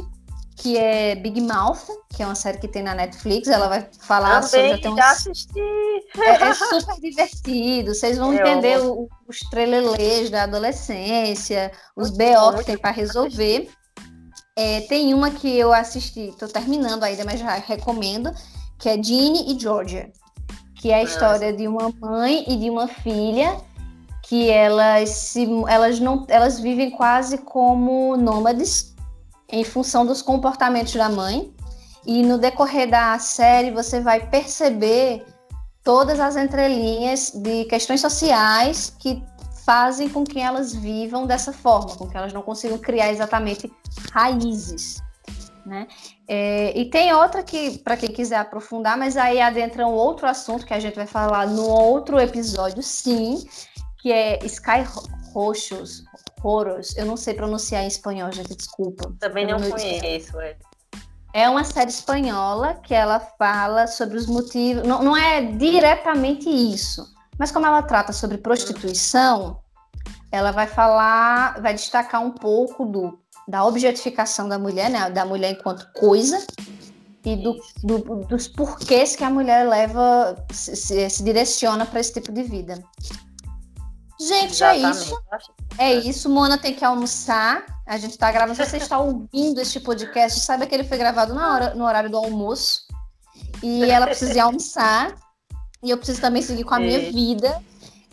que é Big Mouth, que é uma série que tem na Netflix. Ela vai falar Também sobre. Já assisti. É, é, super (laughs) divertido. Vocês vão é entender o, os trelelês da adolescência, os BO que tem para resolver. É, tem uma que eu assisti, tô terminando ainda, mas já recomendo, que é Ginny e Georgia, que é a história de uma mãe e de uma filha que elas se, elas não elas vivem quase como nômades em função dos comportamentos da mãe e no decorrer da série você vai perceber todas as entrelinhas de questões sociais que fazem com que elas vivam dessa forma, com que elas não consigam criar exatamente raízes. Né? É, e tem outra que, para quem quiser aprofundar, mas aí adentra um outro assunto que a gente vai falar no outro episódio, sim, que é Sky Roxos, Horrors. Eu não sei pronunciar em espanhol, gente, desculpa. Também não conheço, é. É uma série espanhola que ela fala sobre os motivos. Não, não é diretamente isso, mas como ela trata sobre prostituição, ela vai falar, vai destacar um pouco do, da objetificação da mulher, né? Da mulher enquanto coisa e do, do, dos porquês que a mulher leva, se, se direciona para esse tipo de vida. Gente, é Exatamente. é isso. É isso. Mona tem que almoçar. A gente está gravando. Se você está ouvindo este podcast, saiba que ele foi gravado na hora, no horário do almoço. E ela precisa almoçar. E eu preciso também seguir com a minha vida.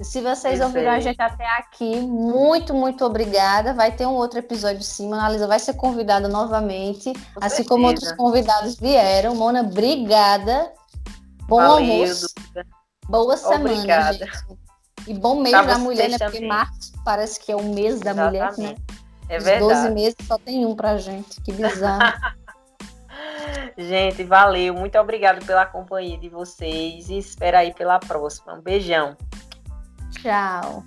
Se vocês ouviram a gente até aqui, muito, muito obrigada. Vai ter um outro episódio sim. Mona Lisa vai ser convidada novamente, com assim certeza. como outros convidados vieram. Mona, obrigada. Bom Valeu, almoço. Dúvida. Boa semana, obrigada. gente. E bom mês da mulher, né? Porque março parece que é o mês da Exatamente. mulher, né? É Os verdade. 12 meses só tem um pra gente. Que bizarro. (laughs) Gente, valeu. Muito obrigada pela companhia de vocês e espera aí pela próxima. Um beijão. Tchau.